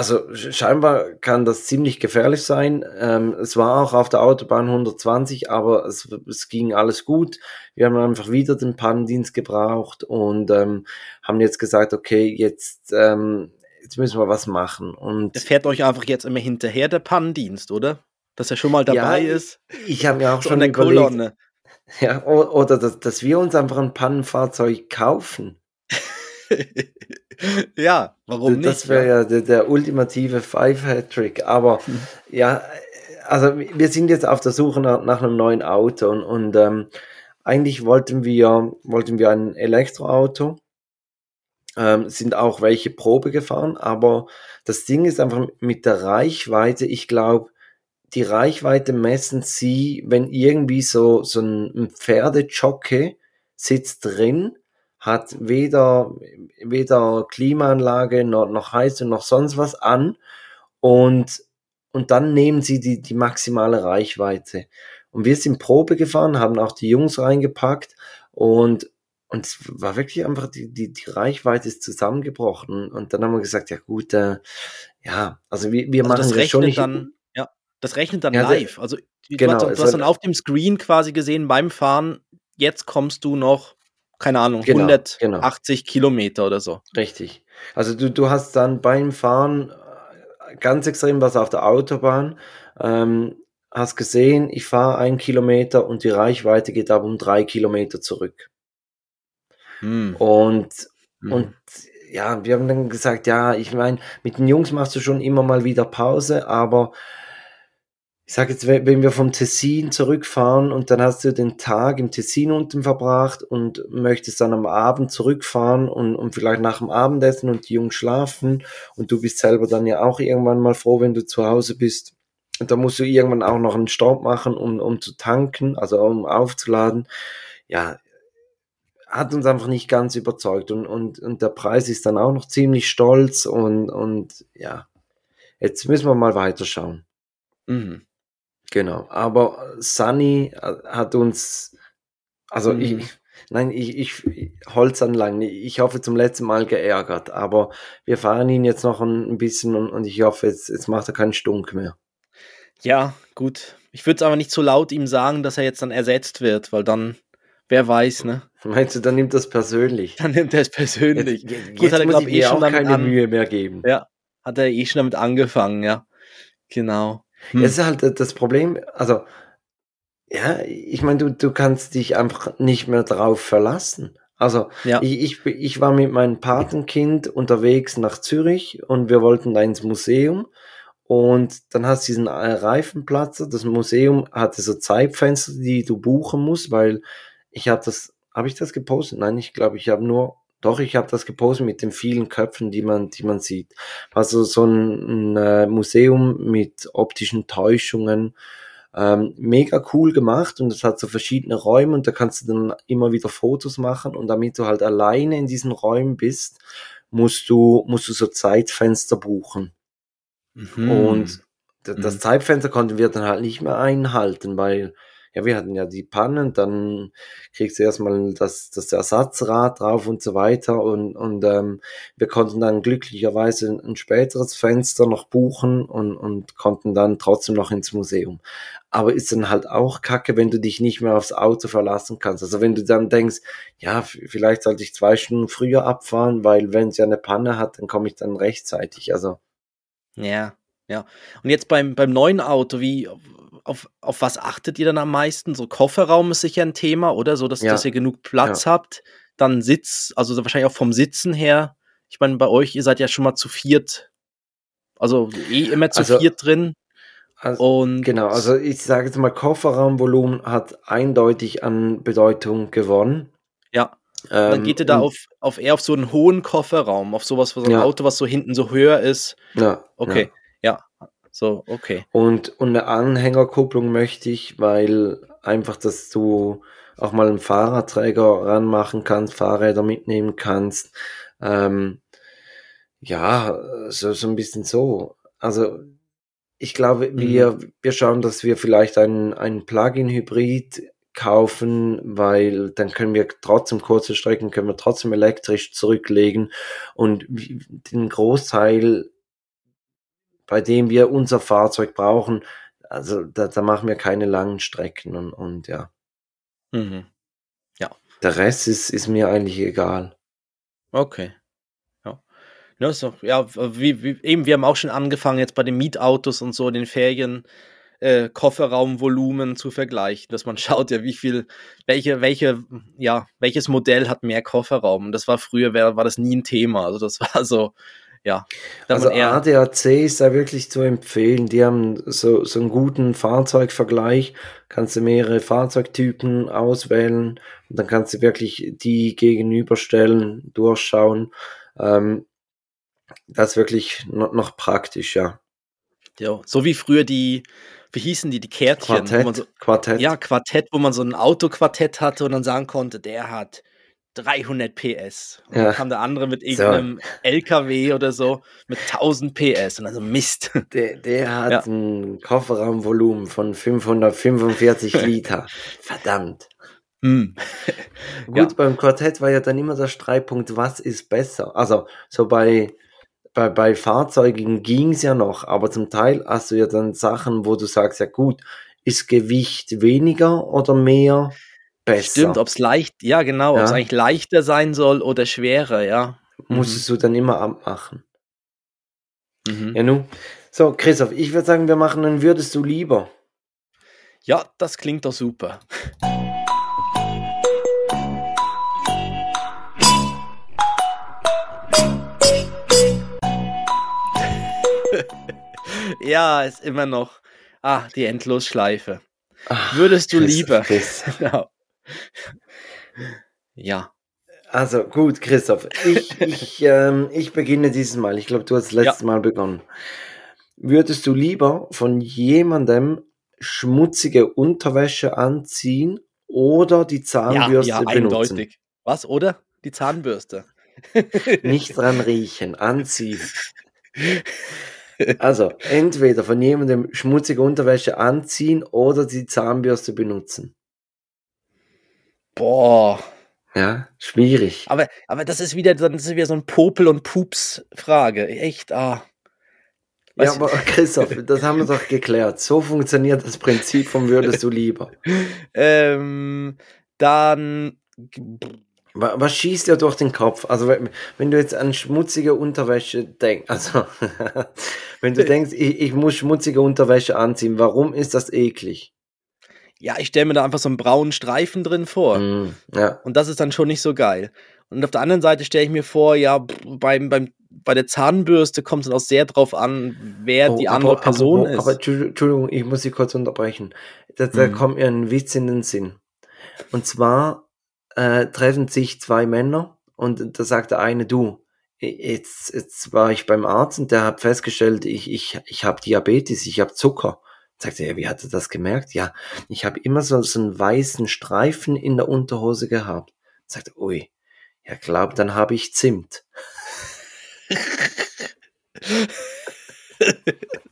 also scheinbar kann das ziemlich gefährlich sein. Ähm, es war auch auf der Autobahn 120, aber es, es ging alles gut. Wir haben einfach wieder den Pannendienst gebraucht und ähm, haben jetzt gesagt, okay, jetzt, ähm, jetzt müssen wir was machen. Und es fährt euch einfach jetzt immer hinterher der Pannendienst, oder? Dass er schon mal dabei ja, ist. Ich habe mir auch schon eine überlegt, Kolonne. Ja, oder dass, dass wir uns einfach ein Pannenfahrzeug kaufen. ja, warum nicht? Das wäre ja der, der, ultimative Five-Hat-Trick. Aber hm. ja, also wir sind jetzt auf der Suche nach, nach einem neuen Auto und, und ähm, eigentlich wollten wir, wollten wir ein Elektroauto. Ähm, sind auch welche Probe gefahren, aber das Ding ist einfach mit der Reichweite, ich glaube, die Reichweite messen sie, wenn irgendwie so, so ein Pferdejocke sitzt drin hat weder, weder Klimaanlage noch, noch Heizung noch sonst was an und, und dann nehmen sie die, die maximale Reichweite. Und wir sind Probe gefahren, haben auch die Jungs reingepackt und, und es war wirklich einfach, die, die, die Reichweite ist zusammengebrochen. Und dann haben wir gesagt, ja gut, äh, ja, also wir, wir also machen das, schon nicht. Dann, ja, das rechnet dann ja, live. Also genau, du hast, du hast dann auf dem Screen quasi gesehen beim Fahren, jetzt kommst du noch keine Ahnung, genau, 180 genau. Kilometer oder so. Richtig. Also du, du hast dann beim Fahren äh, ganz extrem was auf der Autobahn. Ähm, hast gesehen, ich fahre einen Kilometer und die Reichweite geht aber um drei Kilometer zurück. Hm. Und Mhm. Und ja, wir haben dann gesagt, ja, ich meine, mit den Jungs machst du schon immer mal wieder Pause, aber ich sage jetzt, wenn wir vom Tessin zurückfahren und dann hast du den Tag im Tessin unten verbracht und möchtest dann am Abend zurückfahren und, und vielleicht nach dem Abendessen und die Jungs schlafen und du bist selber dann ja auch irgendwann mal froh, wenn du zu Hause bist. Und da musst du irgendwann auch noch einen Stopp machen, um, um zu tanken, also um aufzuladen. Ja, hat uns einfach nicht ganz überzeugt und, und, und der Preis ist dann auch noch ziemlich stolz und, und ja, jetzt müssen wir mal weiterschauen. Mhm. Genau, aber Sunny äh, hat uns, also mhm. ich, nein, ich, ich, Holzanlagen, ich hoffe zum letzten Mal geärgert, aber wir fahren ihn jetzt noch ein, bisschen und, und ich hoffe, jetzt, jetzt macht er keinen Stunk mehr. Ja, gut. Ich würde es aber nicht so laut ihm sagen, dass er jetzt dann ersetzt wird, weil dann, wer weiß, ne? Meinst du, dann nimmt das persönlich? Dann nimmt er es persönlich. Jetzt, jetzt, Gut, jetzt hat er, muss ich eh schon auch keine an, Mühe mehr geben. Ja, hat er eh schon damit angefangen, ja. Genau. Hm. Das ist halt das Problem, also, ja, ich meine, du, du kannst dich einfach nicht mehr drauf verlassen. Also, ja. ich, ich, ich war mit meinem Patenkind unterwegs nach Zürich und wir wollten da ins Museum. Und dann hast du diesen Reifenplatz. Das Museum hatte so Zeitfenster, die du buchen musst, weil ich habe das, habe ich das gepostet? Nein, ich glaube, ich habe nur doch, ich habe das gepostet mit den vielen Köpfen, die man, die man sieht. Also so ein, ein äh, Museum mit optischen Täuschungen. Ähm, mega cool gemacht und es hat so verschiedene Räume und da kannst du dann immer wieder Fotos machen und damit du halt alleine in diesen Räumen bist, musst du, musst du so Zeitfenster buchen. Mhm. Und das mhm. Zeitfenster konnten wir dann halt nicht mehr einhalten, weil ja, wir hatten ja die Pannen, dann kriegst du erstmal das, das Ersatzrad drauf und so weiter und, und ähm, wir konnten dann glücklicherweise ein späteres Fenster noch buchen und, und konnten dann trotzdem noch ins Museum. Aber ist dann halt auch kacke, wenn du dich nicht mehr aufs Auto verlassen kannst. Also wenn du dann denkst, ja, vielleicht sollte ich zwei Stunden früher abfahren, weil wenn es ja eine Panne hat, dann komme ich dann rechtzeitig. Also. Ja, ja. Und jetzt beim, beim neuen Auto, wie, auf, auf was achtet ihr dann am meisten? So Kofferraum ist sicher ein Thema, oder? So, dass, ja. dass ihr genug Platz ja. habt. Dann Sitz, also wahrscheinlich auch vom Sitzen her. Ich meine, bei euch, ihr seid ja schon mal zu viert. Also eh immer zu also, viert drin. Also, und genau, also ich sage jetzt mal, Kofferraumvolumen hat eindeutig an Bedeutung gewonnen. Ja. Ähm, dann geht ihr da auf, auf eher auf so einen hohen Kofferraum, auf sowas, so ein ja. Auto, was so hinten so höher ist. Ja. Okay. So, okay. Und, und eine Anhängerkupplung möchte ich, weil einfach, dass du auch mal einen Fahrradträger ranmachen kannst, Fahrräder mitnehmen kannst. Ähm, ja, so, so ein bisschen so. Also ich glaube, wir, mhm. wir schauen, dass wir vielleicht einen, einen Plug-in-Hybrid kaufen, weil dann können wir trotzdem kurze Strecken, können wir trotzdem elektrisch zurücklegen und den Großteil bei dem wir unser Fahrzeug brauchen, also da, da machen wir keine langen Strecken und, und ja. Mhm. Ja. Der Rest ist, ist mir eigentlich egal. Okay. Ja. Ja, so, ja wie, wie, eben, wir haben auch schon angefangen, jetzt bei den Mietautos und so, den Ferien, äh, Kofferraumvolumen zu vergleichen, dass man schaut ja, wie viel, welche, welche, ja, welches Modell hat mehr Kofferraum. das war früher, war das nie ein Thema. Also das war so, ja. Also ADAC ist da wirklich zu empfehlen. Die haben so, so einen guten Fahrzeugvergleich. Kannst du mehrere Fahrzeugtypen auswählen und dann kannst du wirklich die gegenüberstellen, durchschauen. Ähm, das ist wirklich noch, noch praktisch, ja. Ja, so wie früher die, wie hießen die, die Kärtchen? Quartett, so, Quartett. Ja, Quartett, wo man so ein Autoquartett hatte und dann sagen konnte, der hat 300 PS. Und ja. dann kam der andere mit irgendeinem so. LKW oder so mit 1000 PS und also Mist. Der, der hat ja. ein Kofferraumvolumen von 545 Liter. Verdammt. Hm. Gut, ja. beim Quartett war ja dann immer der Streitpunkt, was ist besser? Also, so bei, bei, bei Fahrzeugen ging es ja noch, aber zum Teil hast du ja dann Sachen, wo du sagst, ja gut, ist Gewicht weniger oder mehr? besser. Stimmt, ob es leicht, ja genau, ja. ob es eigentlich leichter sein soll oder schwerer, ja. Musstest mhm. du dann immer abmachen. Mhm. Ja, nun. So, Christoph, ich würde sagen, wir machen dann würdest du lieber. Ja, das klingt doch super. ja, ist immer noch. Ah, die Endlosschleife. Ach, Würdest du Chris, lieber. Chris. genau. Ja. Also gut, Christoph, ich, ich, ähm, ich beginne dieses Mal. Ich glaube, du hast letztes ja. Mal begonnen. Würdest du lieber von jemandem schmutzige Unterwäsche anziehen oder die Zahnbürste ja, ja, benutzen? Eindeutig. Was, oder? Die Zahnbürste. Nicht dran riechen, anziehen. Also, entweder von jemandem schmutzige Unterwäsche anziehen oder die Zahnbürste benutzen. Boah. Ja, schwierig. Aber, aber das ist wieder, das ist wieder so ein Popel- und Pups-Frage. Echt, ah. Ja, aber Christoph, das haben wir doch geklärt. So funktioniert das Prinzip von würdest du lieber. ähm, dann. Was schießt dir durch den Kopf? Also, wenn, wenn du jetzt an schmutzige Unterwäsche denkst, also, wenn du denkst, ich, ich muss schmutzige Unterwäsche anziehen, warum ist das eklig? Ja, ich stelle mir da einfach so einen braunen Streifen drin vor. Mm, ja. Und das ist dann schon nicht so geil. Und auf der anderen Seite stelle ich mir vor, ja, beim, beim, bei der Zahnbürste kommt es auch sehr drauf an, wer oh, die andere aber, Person aber, ist. Aber Entschuldigung, ich muss Sie kurz unterbrechen. Da, da mhm. kommt mir ein Witz in den Sinn. Und zwar äh, treffen sich zwei Männer und da sagt der eine, du, jetzt, jetzt war ich beim Arzt und der hat festgestellt, ich, ich, ich habe Diabetes, ich habe Zucker. Sagt er, wie hat er das gemerkt? Ja, ich habe immer so, so einen weißen Streifen in der Unterhose gehabt. Sagt er, ui, ja, glaub, dann habe ich Zimt.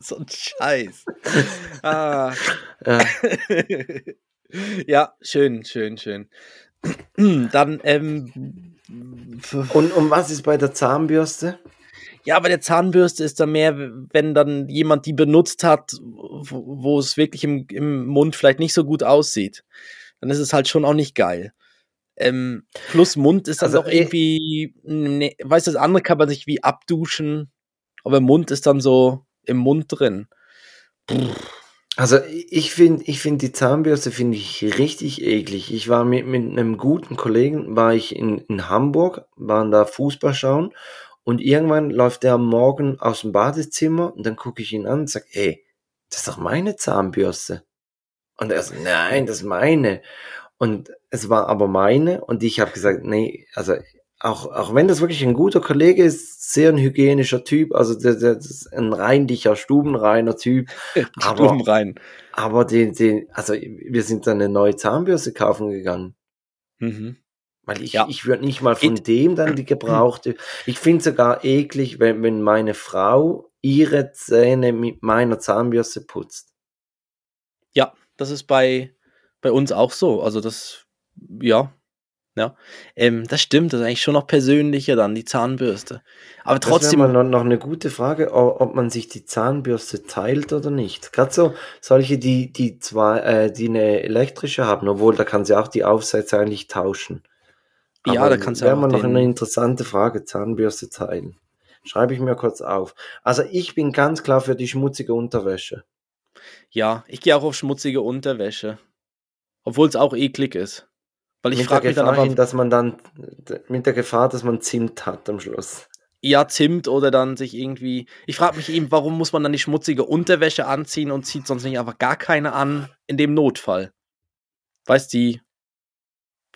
so ein Scheiß. Ah. Ja. ja, schön, schön, schön. Dann, ähm. Und um was ist bei der Zahnbürste? Ja, bei der Zahnbürste ist da mehr, wenn dann jemand die benutzt hat, wo, wo es wirklich im, im Mund vielleicht nicht so gut aussieht. Dann ist es halt schon auch nicht geil. Ähm, plus Mund ist dann also, doch irgendwie, ne, weißt du, das andere kann man sich wie abduschen, aber Mund ist dann so im Mund drin. Also ich finde, ich finde die Zahnbürste finde ich richtig eklig. Ich war mit, mit einem guten Kollegen, war ich in, in Hamburg, waren da Fußball schauen und irgendwann läuft der am Morgen aus dem Badezimmer und dann gucke ich ihn an und sage, ey, das ist doch meine Zahnbürste. Und er sagt, nein, das ist meine. Und es war aber meine und ich habe gesagt, nee, also auch, auch wenn das wirklich ein guter Kollege ist, sehr ein hygienischer Typ, also der, der, das ist ein reinlicher, stubenreiner Typ. Stubenrein. Aber, aber den, den, also wir sind dann eine neue Zahnbürste kaufen gegangen. Mhm. Weil ich, ja. ich würde nicht mal von It dem dann die gebrauchte. Ich finde sogar eklig, wenn, wenn meine Frau ihre Zähne mit meiner Zahnbürste putzt. Ja, das ist bei, bei uns auch so. Also das, ja, ja. Ähm, das stimmt, das ist eigentlich schon noch persönlicher dann, die Zahnbürste. Aber trotzdem. Das mal noch, eine gute Frage, ob man sich die Zahnbürste teilt oder nicht. Gerade so solche, die, die zwar, äh, die eine elektrische haben, obwohl da kann sie auch die Aufsätze eigentlich tauschen. Aber ja, da kannst du ja. Wäre mal noch eine interessante Frage, Zahnbürste teilen. Schreibe ich mir kurz auf. Also ich bin ganz klar für die schmutzige Unterwäsche. Ja, ich gehe auch auf schmutzige Unterwäsche. Obwohl es auch eklig ist. Weil ich frage mich dann aber, dass man dann mit der Gefahr, dass man Zimt hat am Schluss. Ja, Zimt oder dann sich irgendwie. Ich frage mich eben, warum muss man dann die schmutzige Unterwäsche anziehen und zieht sonst nicht einfach gar keine an in dem Notfall? Weißt du,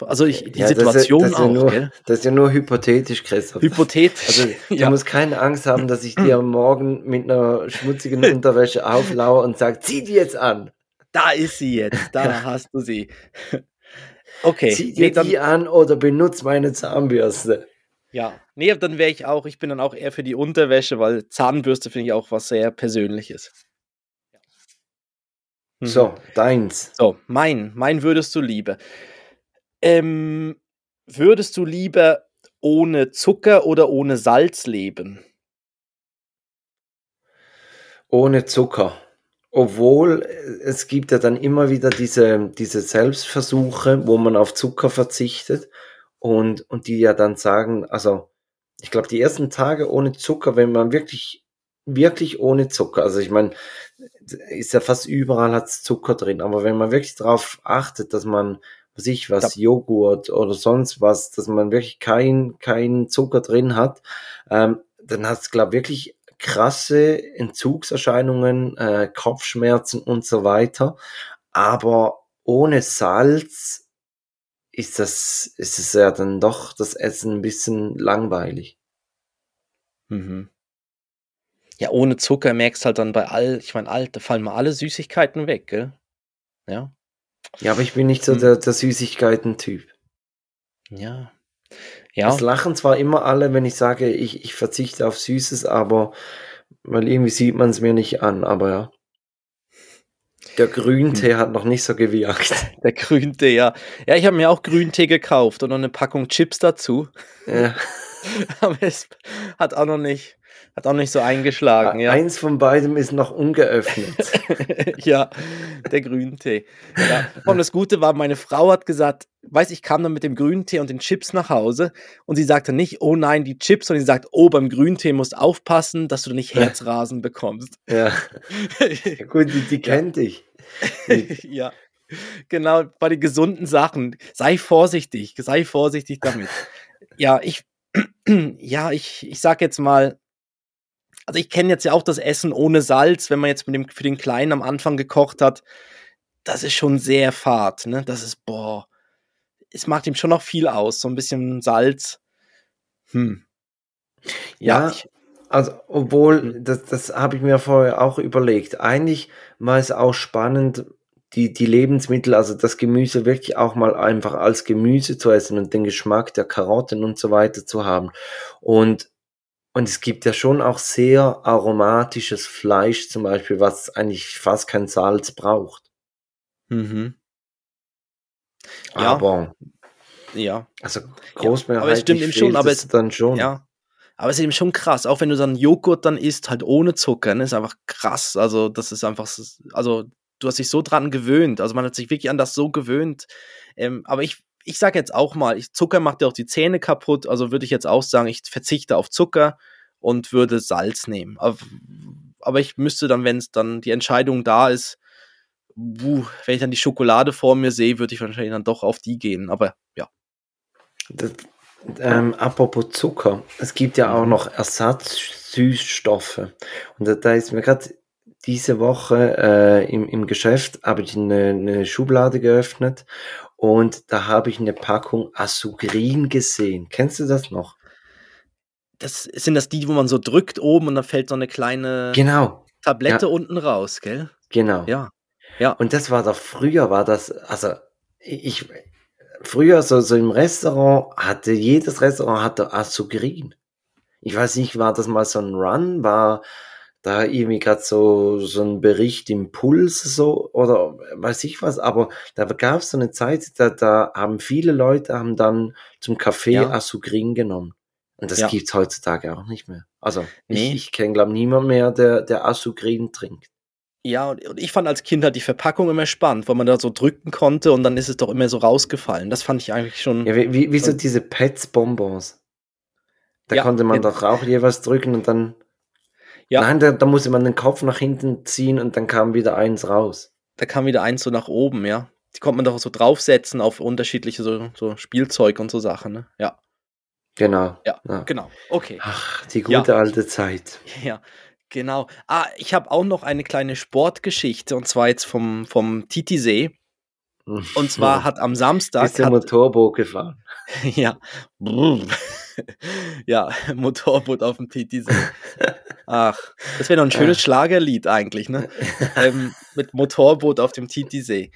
also ich, die ja, Situation das ist, das auch, nur, gell? Das ist ja nur hypothetisch, Christoph. Hypothetisch. Also du ja. musst keine Angst haben, dass ich dir morgen mit einer schmutzigen Unterwäsche auflaue und sage, zieh die jetzt an. Da ist sie jetzt, da hast du sie. Okay. Zieh dir nee, dann, die an oder benutze meine Zahnbürste. Ja, nee, dann wäre ich auch, ich bin dann auch eher für die Unterwäsche, weil Zahnbürste finde ich auch was sehr Persönliches. Mhm. So, deins. So, mein, mein würdest du lieber. Ähm, würdest du lieber ohne Zucker oder ohne Salz leben? Ohne Zucker. Obwohl äh, es gibt ja dann immer wieder diese, diese Selbstversuche, wo man auf Zucker verzichtet und, und die ja dann sagen, also ich glaube, die ersten Tage ohne Zucker, wenn man wirklich, wirklich ohne Zucker, also ich meine, ist ja fast überall hat Zucker drin, aber wenn man wirklich darauf achtet, dass man, was ich was, ja. Joghurt oder sonst was, dass man wirklich kein, kein Zucker drin hat, ähm, dann hat es, glaube ich, wirklich krasse Entzugserscheinungen, äh, Kopfschmerzen und so weiter. Aber ohne Salz ist das, ist es ja dann doch das Essen ein bisschen langweilig. Mhm. Ja, ohne Zucker merkst halt dann bei all, ich meine, all, da fallen mal alle Süßigkeiten weg, gell? Ja. Ja, aber ich bin nicht so hm. der, der Süßigkeiten-Typ. Ja. Ja. Es lachen zwar immer alle, wenn ich sage, ich, ich verzichte auf Süßes, aber weil irgendwie sieht man es mir nicht an, aber ja. Der Grüntee hm. hat noch nicht so gewirkt. Der Grüntee, ja. Ja, ich habe mir auch Grüntee gekauft und noch eine Packung Chips dazu. Ja. aber es hat auch noch nicht, hat auch nicht so eingeschlagen, ja. Eins von beidem ist noch ungeöffnet. ja, der Grüntee. Ja. Und das Gute war, meine Frau hat gesagt, weiß ich kam dann mit dem Grüntee und den Chips nach Hause und sie sagte nicht, oh nein, die Chips, sondern sie sagt, oh, beim Grüntee musst aufpassen, dass du nicht Herzrasen bekommst. Ja. ja gut, die, die kennt dich. ja. Genau, bei den gesunden Sachen. Sei vorsichtig, sei vorsichtig damit. Ja, ich, ja, ich, ich sag jetzt mal, also ich kenne jetzt ja auch das Essen ohne Salz, wenn man jetzt mit dem, für den Kleinen am Anfang gekocht hat. Das ist schon sehr fad, ne? Das ist, boah, es macht ihm schon noch viel aus, so ein bisschen Salz. Hm. Ja, ja ich, also obwohl, hm. das, das habe ich mir vorher auch überlegt. Eigentlich war es auch spannend, die, die Lebensmittel, also das Gemüse wirklich auch mal einfach als Gemüse zu essen und den Geschmack der Karotten und so weiter zu haben. Und und es gibt ja schon auch sehr aromatisches Fleisch zum Beispiel, was eigentlich fast kein Salz braucht. Mhm. Ja. Aber ja. Also großmehrheitlich ja, aber es stimmt eben schon, aber es dann schon. Ja. Aber es ist eben schon krass, auch wenn du dann Joghurt dann isst, halt ohne Zucker, ne, ist einfach krass. Also, das ist einfach, also, du hast dich so dran gewöhnt. Also, man hat sich wirklich an das so gewöhnt. Ähm, aber ich, ich sage jetzt auch mal, ich, Zucker macht ja auch die Zähne kaputt, also würde ich jetzt auch sagen, ich verzichte auf Zucker und würde Salz nehmen. Aber, aber ich müsste dann, wenn es dann die Entscheidung da ist, wuh, wenn ich dann die Schokolade vor mir sehe, würde ich wahrscheinlich dann doch auf die gehen. Aber ja. Das, ähm, apropos Zucker, es gibt ja auch noch Ersatzsüßstoffe. Und da, da ist mir gerade diese Woche äh, im, im Geschäft habe ich eine, eine Schublade geöffnet und da habe ich eine Packung Asugrin gesehen. Kennst du das noch? Das sind das die, wo man so drückt oben und dann fällt so eine kleine genau. Tablette ja. unten raus, gell? Genau. Ja. Ja. Und das war doch früher, war das, also ich, früher so, so im Restaurant hatte, jedes Restaurant hatte Asugrin. Ich weiß nicht, war das mal so ein Run, war, da irgendwie gerade so, so ein Bericht im Puls so oder weiß ich was, aber da gab es so eine Zeit, da, da haben viele Leute haben dann zum Kaffee ja. Asugrin genommen. Und das ja. gibt's heutzutage auch nicht mehr. Also nee. ich, ich kenne, glaube niemand mehr, der, der Asugrin trinkt. Ja, und ich fand als Kind halt die Verpackung immer spannend, weil man da so drücken konnte und dann ist es doch immer so rausgefallen. Das fand ich eigentlich schon. Ja, wie, wie, wie so diese Pets-Bonbons. Da ja, konnte man ja. doch auch jeweils drücken und dann ja. Nein, da, da musste man den Kopf nach hinten ziehen und dann kam wieder eins raus. Da kam wieder eins so nach oben, ja. Die konnte man doch so draufsetzen auf unterschiedliche so, so Spielzeug und so Sachen, ne? Ja. Genau. Ja, ja. genau. Okay. Ach, die gute ja. alte Zeit. Ja, genau. Ah, ich habe auch noch eine kleine Sportgeschichte und zwar jetzt vom, vom Titisee. Und zwar hat am Samstag. Ist der hat, Motorboot gefahren. ja. ja, Motorboot auf dem Titisee. Ach, das wäre doch ein schönes. Schlagerlied eigentlich, ne? ähm, mit Motorboot auf dem Titisee.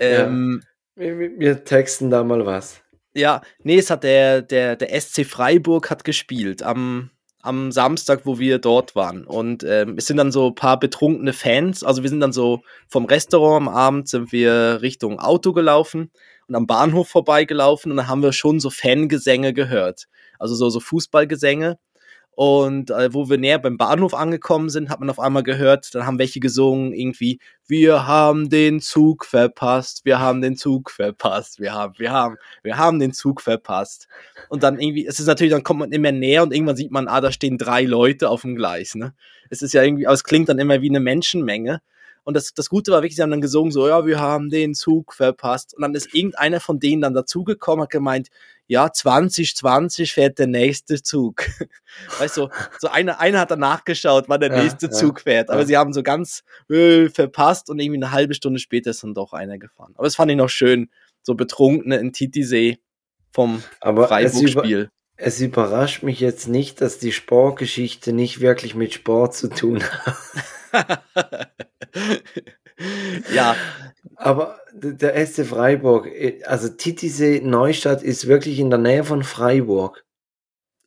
Ähm, ja. wir, wir texten da mal was. Ja, nee, es hat der, der, der SC Freiburg hat gespielt am, am Samstag, wo wir dort waren. Und ähm, es sind dann so ein paar betrunkene Fans. Also wir sind dann so vom Restaurant am Abend sind wir Richtung Auto gelaufen und am Bahnhof vorbeigelaufen und dann haben wir schon so Fangesänge gehört. Also so, so Fußballgesänge. Und äh, wo wir näher beim Bahnhof angekommen sind, hat man auf einmal gehört, dann haben welche gesungen, irgendwie, wir haben den Zug verpasst, wir haben den Zug verpasst, wir haben, wir haben, wir haben den Zug verpasst. Und dann irgendwie, es ist natürlich, dann kommt man immer näher und irgendwann sieht man, ah, da stehen drei Leute auf dem Gleis, ne? Es ist ja irgendwie, aber es klingt dann immer wie eine Menschenmenge. Und das, das Gute war wirklich, sie haben dann gesungen, so, ja, wir haben den Zug verpasst. Und dann ist irgendeiner von denen dann dazugekommen, hat gemeint, ja, 2020 fährt der nächste Zug. weißt du, so einer, einer hat dann nachgeschaut, wann der ja, nächste ja, Zug fährt. Aber ja. sie haben so ganz äh, verpasst und irgendwie eine halbe Stunde später ist dann doch einer gefahren. Aber das fand ich noch schön, so Betrunkene in Titisee vom Freiburg-Spiel. Es überrascht mich jetzt nicht, dass die Sportgeschichte nicht wirklich mit Sport zu tun hat. ja. Aber der SC Freiburg, äh, also Titisee Neustadt ist wirklich in der Nähe von Freiburg.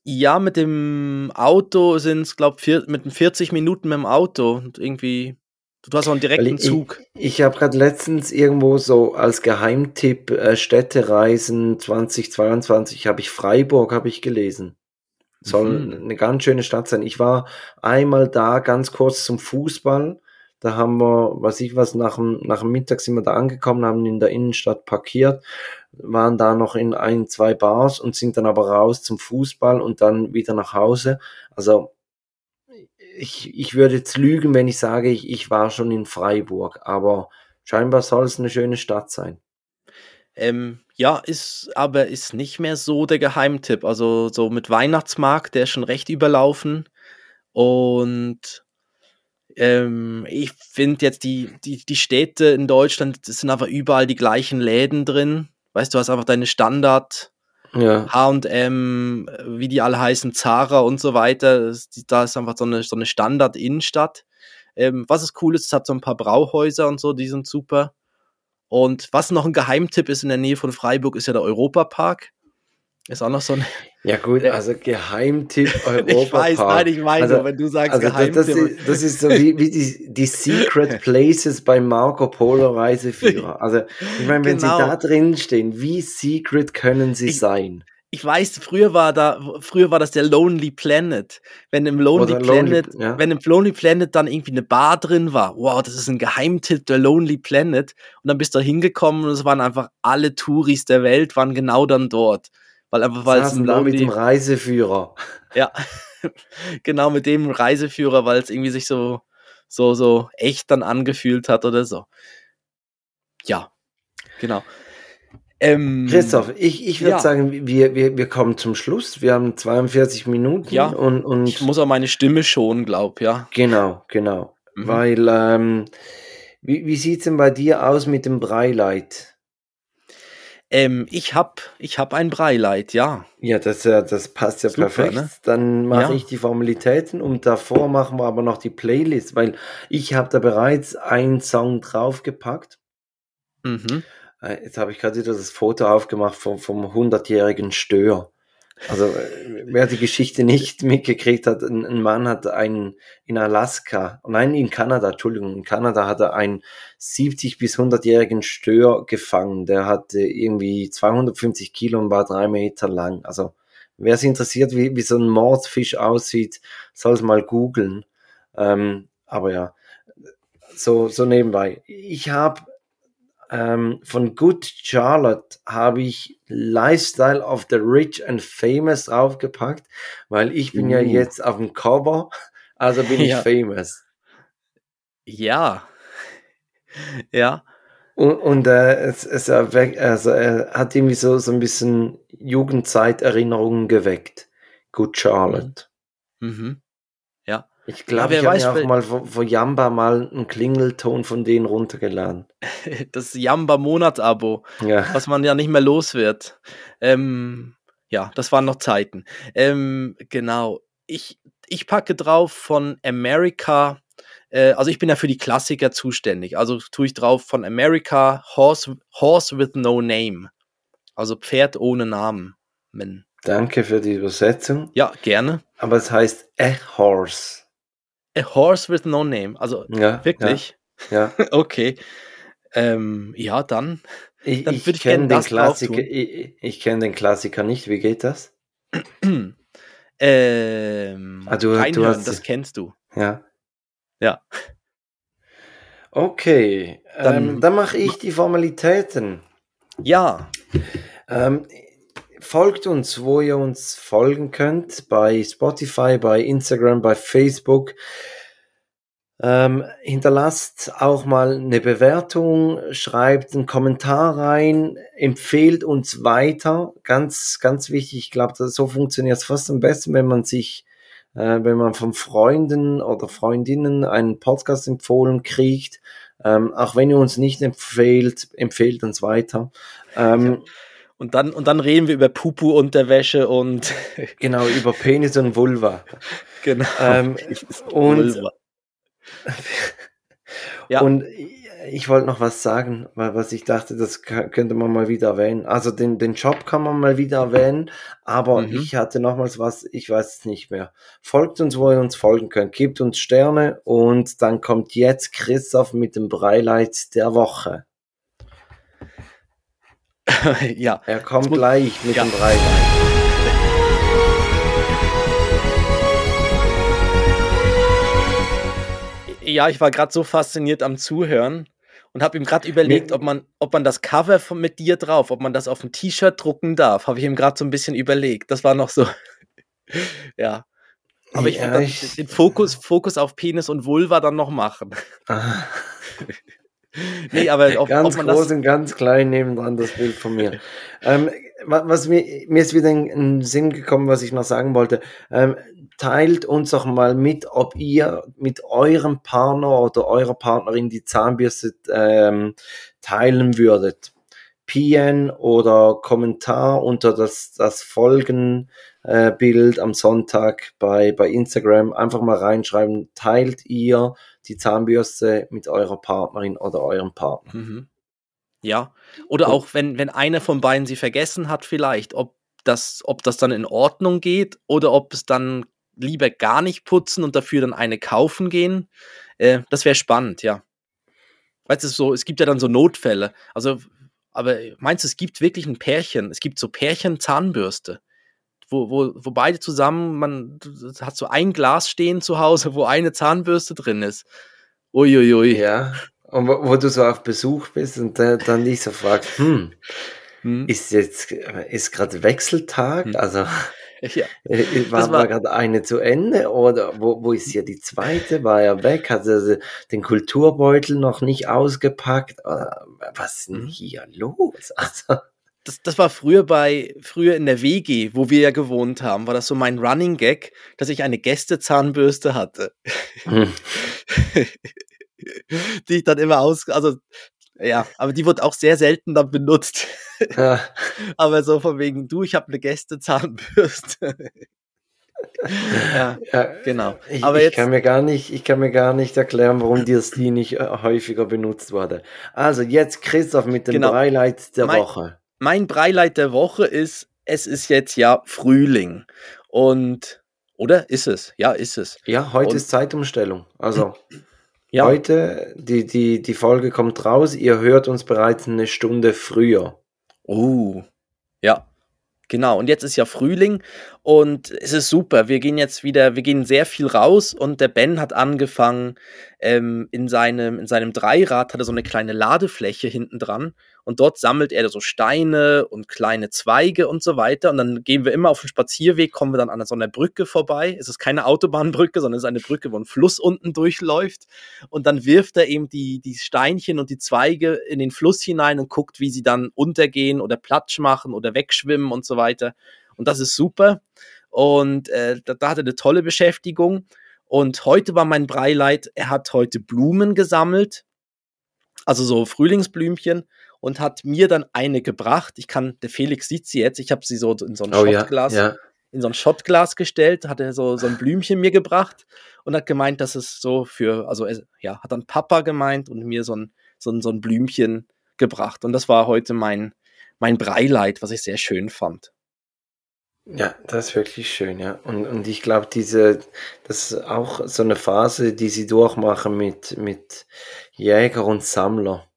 Ja, mit dem Auto sind es, glaube ich, mit 40 Minuten mit dem Auto. Und irgendwie, du hast auch einen direkten ich, Zug. Ich, ich habe gerade letztens irgendwo so als Geheimtipp äh, Städtereisen 2022 habe ich Freiburg habe ich gelesen. Soll mhm. eine ganz schöne Stadt sein. Ich war einmal da ganz kurz zum Fußball da haben wir, was ich was, nach dem, nach dem Mittag sind wir da angekommen, haben in der Innenstadt parkiert, waren da noch in ein, zwei Bars und sind dann aber raus zum Fußball und dann wieder nach Hause. Also ich, ich würde jetzt lügen, wenn ich sage, ich, ich war schon in Freiburg, aber scheinbar soll es eine schöne Stadt sein. Ähm, ja, ist aber ist nicht mehr so der Geheimtipp. Also so mit Weihnachtsmarkt, der ist schon recht überlaufen. Und ähm, ich finde jetzt die, die, die Städte in Deutschland, das sind einfach überall die gleichen Läden drin. Weißt du, hast einfach deine Standard ja. H&M, wie die alle heißen, Zara und so weiter. Da ist einfach so eine, so eine Standard-Innenstadt. Ähm, was ist cool ist, es hat so ein paar Brauhäuser und so, die sind super. Und was noch ein Geheimtipp ist in der Nähe von Freiburg, ist ja der Europapark. Ist auch noch so ein. Ja, gut, also Geheimtipp Europa. ich weiß, nein, ich meine, also, wenn du sagst also Geheimtipp. Das ist, das ist so wie, wie die, die Secret Places beim Marco Polo Reiseführer. Also, ich meine, wenn genau. sie da drin stehen, wie secret können sie ich, sein? Ich weiß, früher war da, früher war das der Lonely Planet. Wenn im Lonely Oder Planet, Lonely, ja. wenn im Lonely Planet dann irgendwie eine Bar drin war, wow, das ist ein Geheimtipp, der Lonely Planet. Und dann bist du da hingekommen und es waren einfach alle Touris der Welt, waren genau dann dort. Weil einfach, weil es ein da mit dem Reiseführer. Ja, genau mit dem Reiseführer, weil es irgendwie sich so, so, so echt dann angefühlt hat oder so. Ja, genau. Ähm, Christoph, ich, ich würde ja. sagen, wir, wir, wir kommen zum Schluss. Wir haben 42 Minuten. Ja, und, und ich muss auch meine Stimme schonen, glaub, ja. Genau, genau. Mhm. Weil, ähm, wie, wie sieht es denn bei dir aus mit dem Breileit? Ähm, ich habe ich hab ein Breileid, ja. Ja, das, das passt ja Super, perfekt. Ne? Dann mache ja. ich die Formalitäten und davor machen wir aber noch die Playlist, weil ich habe da bereits einen Song draufgepackt. Mhm. Äh, jetzt habe ich gerade wieder das Foto aufgemacht vom, vom 100-jährigen Stör. Also, äh, wer die Geschichte nicht mitgekriegt hat, ein, ein, Mann hat einen in Alaska, nein, in Kanada, Entschuldigung, in Kanada hat er einen 70 bis 100-jährigen Stör gefangen. Der hatte irgendwie 250 Kilo und war drei Meter lang. Also, wer es interessiert, wie, wie so ein Mordfisch aussieht, soll es mal googeln. Ähm, aber ja, so, so nebenbei. Ich habe ähm, von Good Charlotte habe ich Lifestyle of the Rich and Famous draufgepackt, weil ich bin uh. ja jetzt auf dem Cover, also bin ich famous. Ja. Ja. Und, und äh, es, es also, er hat irgendwie so, so ein bisschen Jugendzeiterinnerungen geweckt. Good Charlotte. Mhm. Ich glaube, ja, ich habe mir auch mal vor, Jamba mal einen Klingelton von denen runtergeladen. Das Jamba-Monatsabo, ja. was man ja nicht mehr los wird. Ähm, ja, das waren noch Zeiten. Ähm, genau. Ich, ich packe drauf von America. Äh, also ich bin ja für die Klassiker zuständig. Also tue ich drauf von America Horse, Horse with No Name. Also Pferd ohne Namen. Danke für die Übersetzung. Ja, gerne. Aber es heißt A Horse. A Horse with No Name. Also ja, wirklich? Ja. ja. okay. Ähm, ja, dann. Ich, dann ich, ich kenne den Klassiker. Ich, ich kenne den Klassiker nicht. Wie geht das? ähm, ah, du, du hast, das kennst du. Ja. Ja. Okay. Dann, ähm, dann mache ich die Formalitäten. Ja. Ähm, folgt uns, wo ihr uns folgen könnt, bei Spotify, bei Instagram, bei Facebook. Ähm, hinterlasst auch mal eine Bewertung, schreibt einen Kommentar rein, empfehlt uns weiter. Ganz, ganz wichtig. Ich glaube, so funktioniert es fast am besten, wenn man sich, äh, wenn man von Freunden oder Freundinnen einen Podcast empfohlen kriegt. Ähm, auch wenn ihr uns nicht empfehlt, empfehlt uns weiter. Ähm, und dann, und dann reden wir über Pupu-Unterwäsche und. genau, über Penis und Vulva. Genau. Ähm, und Vulva. ja. Und ich wollte noch was sagen, weil was ich dachte, das könnte man mal wieder erwähnen. Also den, den Job kann man mal wieder erwähnen, aber mhm. ich hatte nochmals was, ich weiß es nicht mehr. Folgt uns, wo ihr uns folgen könnt, gebt uns Sterne und dann kommt jetzt Christoph mit dem Breileit der Woche. ja. Er kommt gleich mit ja. dem Breileit. Ja, ich war gerade so fasziniert am Zuhören und habe ihm gerade überlegt, ob man, ob man das Cover von, mit dir drauf, ob man das auf ein T-Shirt drucken darf. Habe ich ihm gerade so ein bisschen überlegt. Das war noch so. ja. Aber ich ja, ich, den Fokus, Fokus auf Penis und Vulva dann noch machen. Ah. nee, aber ob, ganz ob groß und ganz klein nebendran das Bild von mir. ähm, was mir, mir ist wieder in den Sinn gekommen, was ich noch sagen wollte. Ähm, teilt uns doch mal mit, ob ihr mit eurem Partner oder eurer Partnerin die Zahnbürste ähm, teilen würdet. PN oder Kommentar unter das, das Folgenbild äh, am Sonntag bei, bei Instagram. Einfach mal reinschreiben, teilt ihr die Zahnbürste mit eurer Partnerin oder eurem Partner. Mhm. Ja, oder auch wenn, wenn einer von beiden sie vergessen hat, vielleicht, ob das, ob das dann in Ordnung geht oder ob es dann lieber gar nicht putzen und dafür dann eine kaufen gehen. Äh, das wäre spannend, ja. Weißt du, so, es gibt ja dann so Notfälle. Also, aber meinst du, es gibt wirklich ein Pärchen? Es gibt so Pärchen-Zahnbürste, wo, wo, wo beide zusammen, man hat so ein Glas stehen zu Hause, wo eine Zahnbürste drin ist. Uiuiui. Ja, und wo, wo du so auf Besuch bist und dann, dann dich so fragst, hm, hm. ist jetzt, ist gerade Wechseltag? Hm. Also. Ja, äh, äh, war, war gerade eine zu Ende oder wo, wo ist hier die zweite? War er weg? Hat er den Kulturbeutel noch nicht ausgepackt? Was ist denn mhm. hier los? Also, das, das war früher bei, früher in der WG, wo wir ja gewohnt haben, war das so mein Running Gag, dass ich eine Gästezahnbürste hatte. Hm. die ich dann immer aus, also ja, aber die wird auch sehr selten dann benutzt. Ja. aber so von wegen, du, ich habe eine Gästezahnbürste. ja, ja, genau. Ich, aber ich kann mir gar nicht, ich kann mir gar nicht erklären, warum dir die nicht äh, häufiger benutzt wurde. Also jetzt Christoph mit dem genau. Breileit der mein, Woche. Mein Breileit der Woche ist, es ist jetzt ja Frühling und oder ist es? Ja, ist es. Ja, heute und, ist Zeitumstellung. Also Ja. Heute, die, die, die Folge kommt raus, ihr hört uns bereits eine Stunde früher. Oh, ja, genau. Und jetzt ist ja Frühling und es ist super. Wir gehen jetzt wieder, wir gehen sehr viel raus und der Ben hat angefangen, ähm, in, seinem, in seinem Dreirad hat er so eine kleine Ladefläche hinten dran und dort sammelt er so Steine und kleine Zweige und so weiter. Und dann gehen wir immer auf den Spazierweg, kommen wir dann an so einer Brücke vorbei. Es ist keine Autobahnbrücke, sondern es ist eine Brücke, wo ein Fluss unten durchläuft. Und dann wirft er eben die, die Steinchen und die Zweige in den Fluss hinein und guckt, wie sie dann untergehen oder Platsch machen oder wegschwimmen und so weiter. Und das ist super. Und äh, da, da hat er eine tolle Beschäftigung. Und heute war mein Breileit, er hat heute Blumen gesammelt, also so Frühlingsblümchen und hat mir dann eine gebracht. Ich kann, der Felix sieht sie jetzt, ich habe sie so in so ein oh, Shotglas, ja, ja. in so ein Shotglas gestellt, hat er so, so ein Blümchen mir gebracht und hat gemeint, dass es so für, also ja, hat dann Papa gemeint und mir so ein, so ein, so ein Blümchen gebracht. Und das war heute mein, mein Breileit, was ich sehr schön fand. Ja, das ist wirklich schön, ja. Und, und ich glaube, diese, das ist auch so eine Phase, die sie durchmachen mit, mit Jäger und Sammler.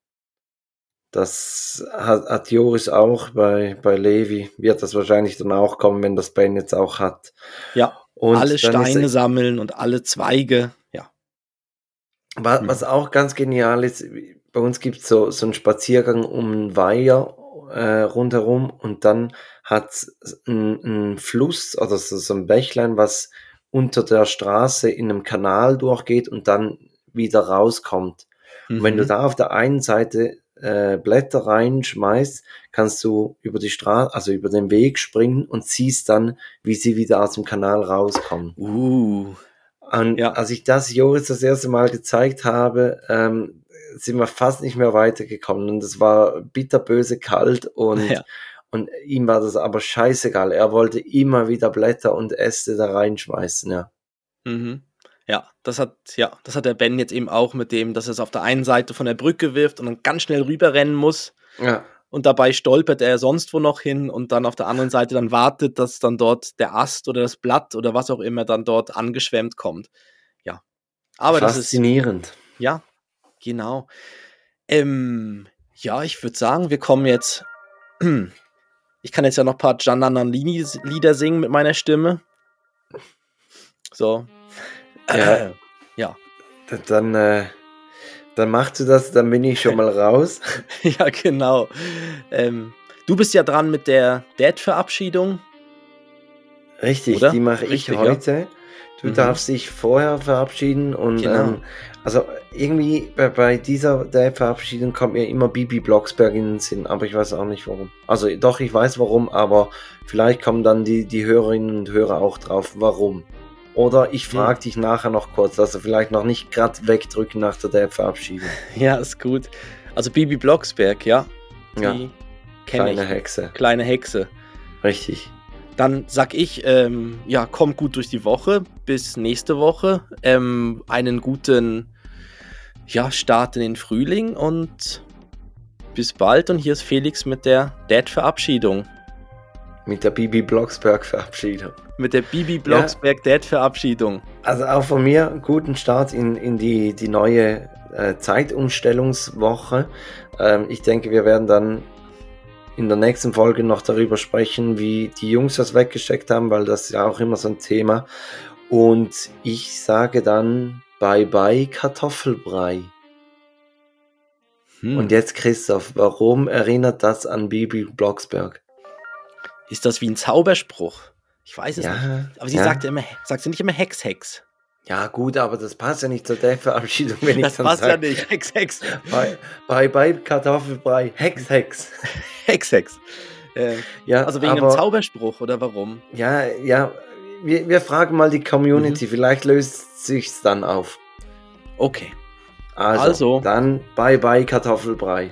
Das hat, hat Joris auch bei, bei Levi. Wird das wahrscheinlich dann auch kommen, wenn das Ben jetzt auch hat. Ja, und alle Steine sammeln und alle Zweige, ja. Was, hm. was auch ganz genial ist, bei uns gibt es so, so einen Spaziergang um einen Weiher äh, rundherum und dann hat ein, ein Fluss oder so, so ein Bächlein, was unter der Straße in einem Kanal durchgeht und dann wieder rauskommt. Mhm. Und wenn du mhm. da auf der einen Seite äh, Blätter reinschmeißt, kannst du über die Straße, also über den Weg springen und siehst dann, wie sie wieder aus dem Kanal rauskommen. Uh. Und ja. als ich das Joris das erste Mal gezeigt habe, ähm, sind wir fast nicht mehr weitergekommen und es war bitterböse kalt und ja. Und ihm war das aber scheißegal. Er wollte immer wieder Blätter und Äste da reinschmeißen, ja. Mhm. Ja, das hat, ja, das hat der Ben jetzt eben auch mit dem, dass er es auf der einen Seite von der Brücke wirft und dann ganz schnell rüberrennen muss. Ja. Und dabei stolpert er sonst wo noch hin und dann auf der anderen Seite dann wartet, dass dann dort der Ast oder das Blatt oder was auch immer dann dort angeschwemmt kommt. Ja. Aber Faszinierend. das ist. Ja, genau. Ähm, ja, ich würde sagen, wir kommen jetzt. Ich kann jetzt ja noch ein paar Giannanini-Lieder singen mit meiner Stimme. So. Ja. Ja. Dann, äh, dann machst du das, dann bin ich schon mal raus. ja, genau. Ähm, du bist ja dran mit der Dad-Verabschiedung. Richtig, Oder? die mache ich heute. Ja. Du mhm. darfst dich vorher verabschieden und genau. ähm, also irgendwie bei, bei dieser der Verabschiedung kommt mir immer Bibi Blocksberg in den Sinn, aber ich weiß auch nicht warum. Also doch, ich weiß warum, aber vielleicht kommen dann die, die Hörerinnen und Hörer auch drauf, warum. Oder ich frage dich nachher noch kurz, also vielleicht noch nicht gerade wegdrücken nach der Verabschiedung. Ja, ist gut. Also Bibi Blocksberg, ja. Die ja. Kleine ich. Hexe. Kleine Hexe. Richtig. Dann sag ich, ähm, ja, kommt gut durch die Woche. Bis nächste Woche. Ähm, einen guten ja, Start in den Frühling und bis bald. Und hier ist Felix mit der Dad-Verabschiedung. Mit der Bibi Blocksberg-Verabschiedung. Mit der Bibi Blocksberg-Dad-Verabschiedung. Also auch von mir einen guten Start in, in die, die neue äh, Zeitumstellungswoche. Ähm, ich denke, wir werden dann in der nächsten Folge noch darüber sprechen, wie die Jungs das weggesteckt haben, weil das ist ja auch immer so ein Thema. Und ich sage dann Bye bye Kartoffelbrei. Hm. Und jetzt Christoph, warum erinnert das an Bibi Blocksberg? Ist das wie ein Zauberspruch? Ich weiß es ja, nicht. Aber sie ja. sagt, immer, sagt sie nicht immer Hex, Hex. Ja, gut, aber das passt ja nicht zur der Verabschiedung, wenn das ich Das passt sag. ja nicht. Hex, Hex. Bye, bye, bye Kartoffelbrei. Hex, Hex. Hex, Hex. Äh, ja, also wegen aber, einem Zauberspruch oder warum? Ja, ja. Wir, wir fragen mal die Community. Mhm. Vielleicht löst sich's dann auf. Okay. Also, also, dann bye bye Kartoffelbrei.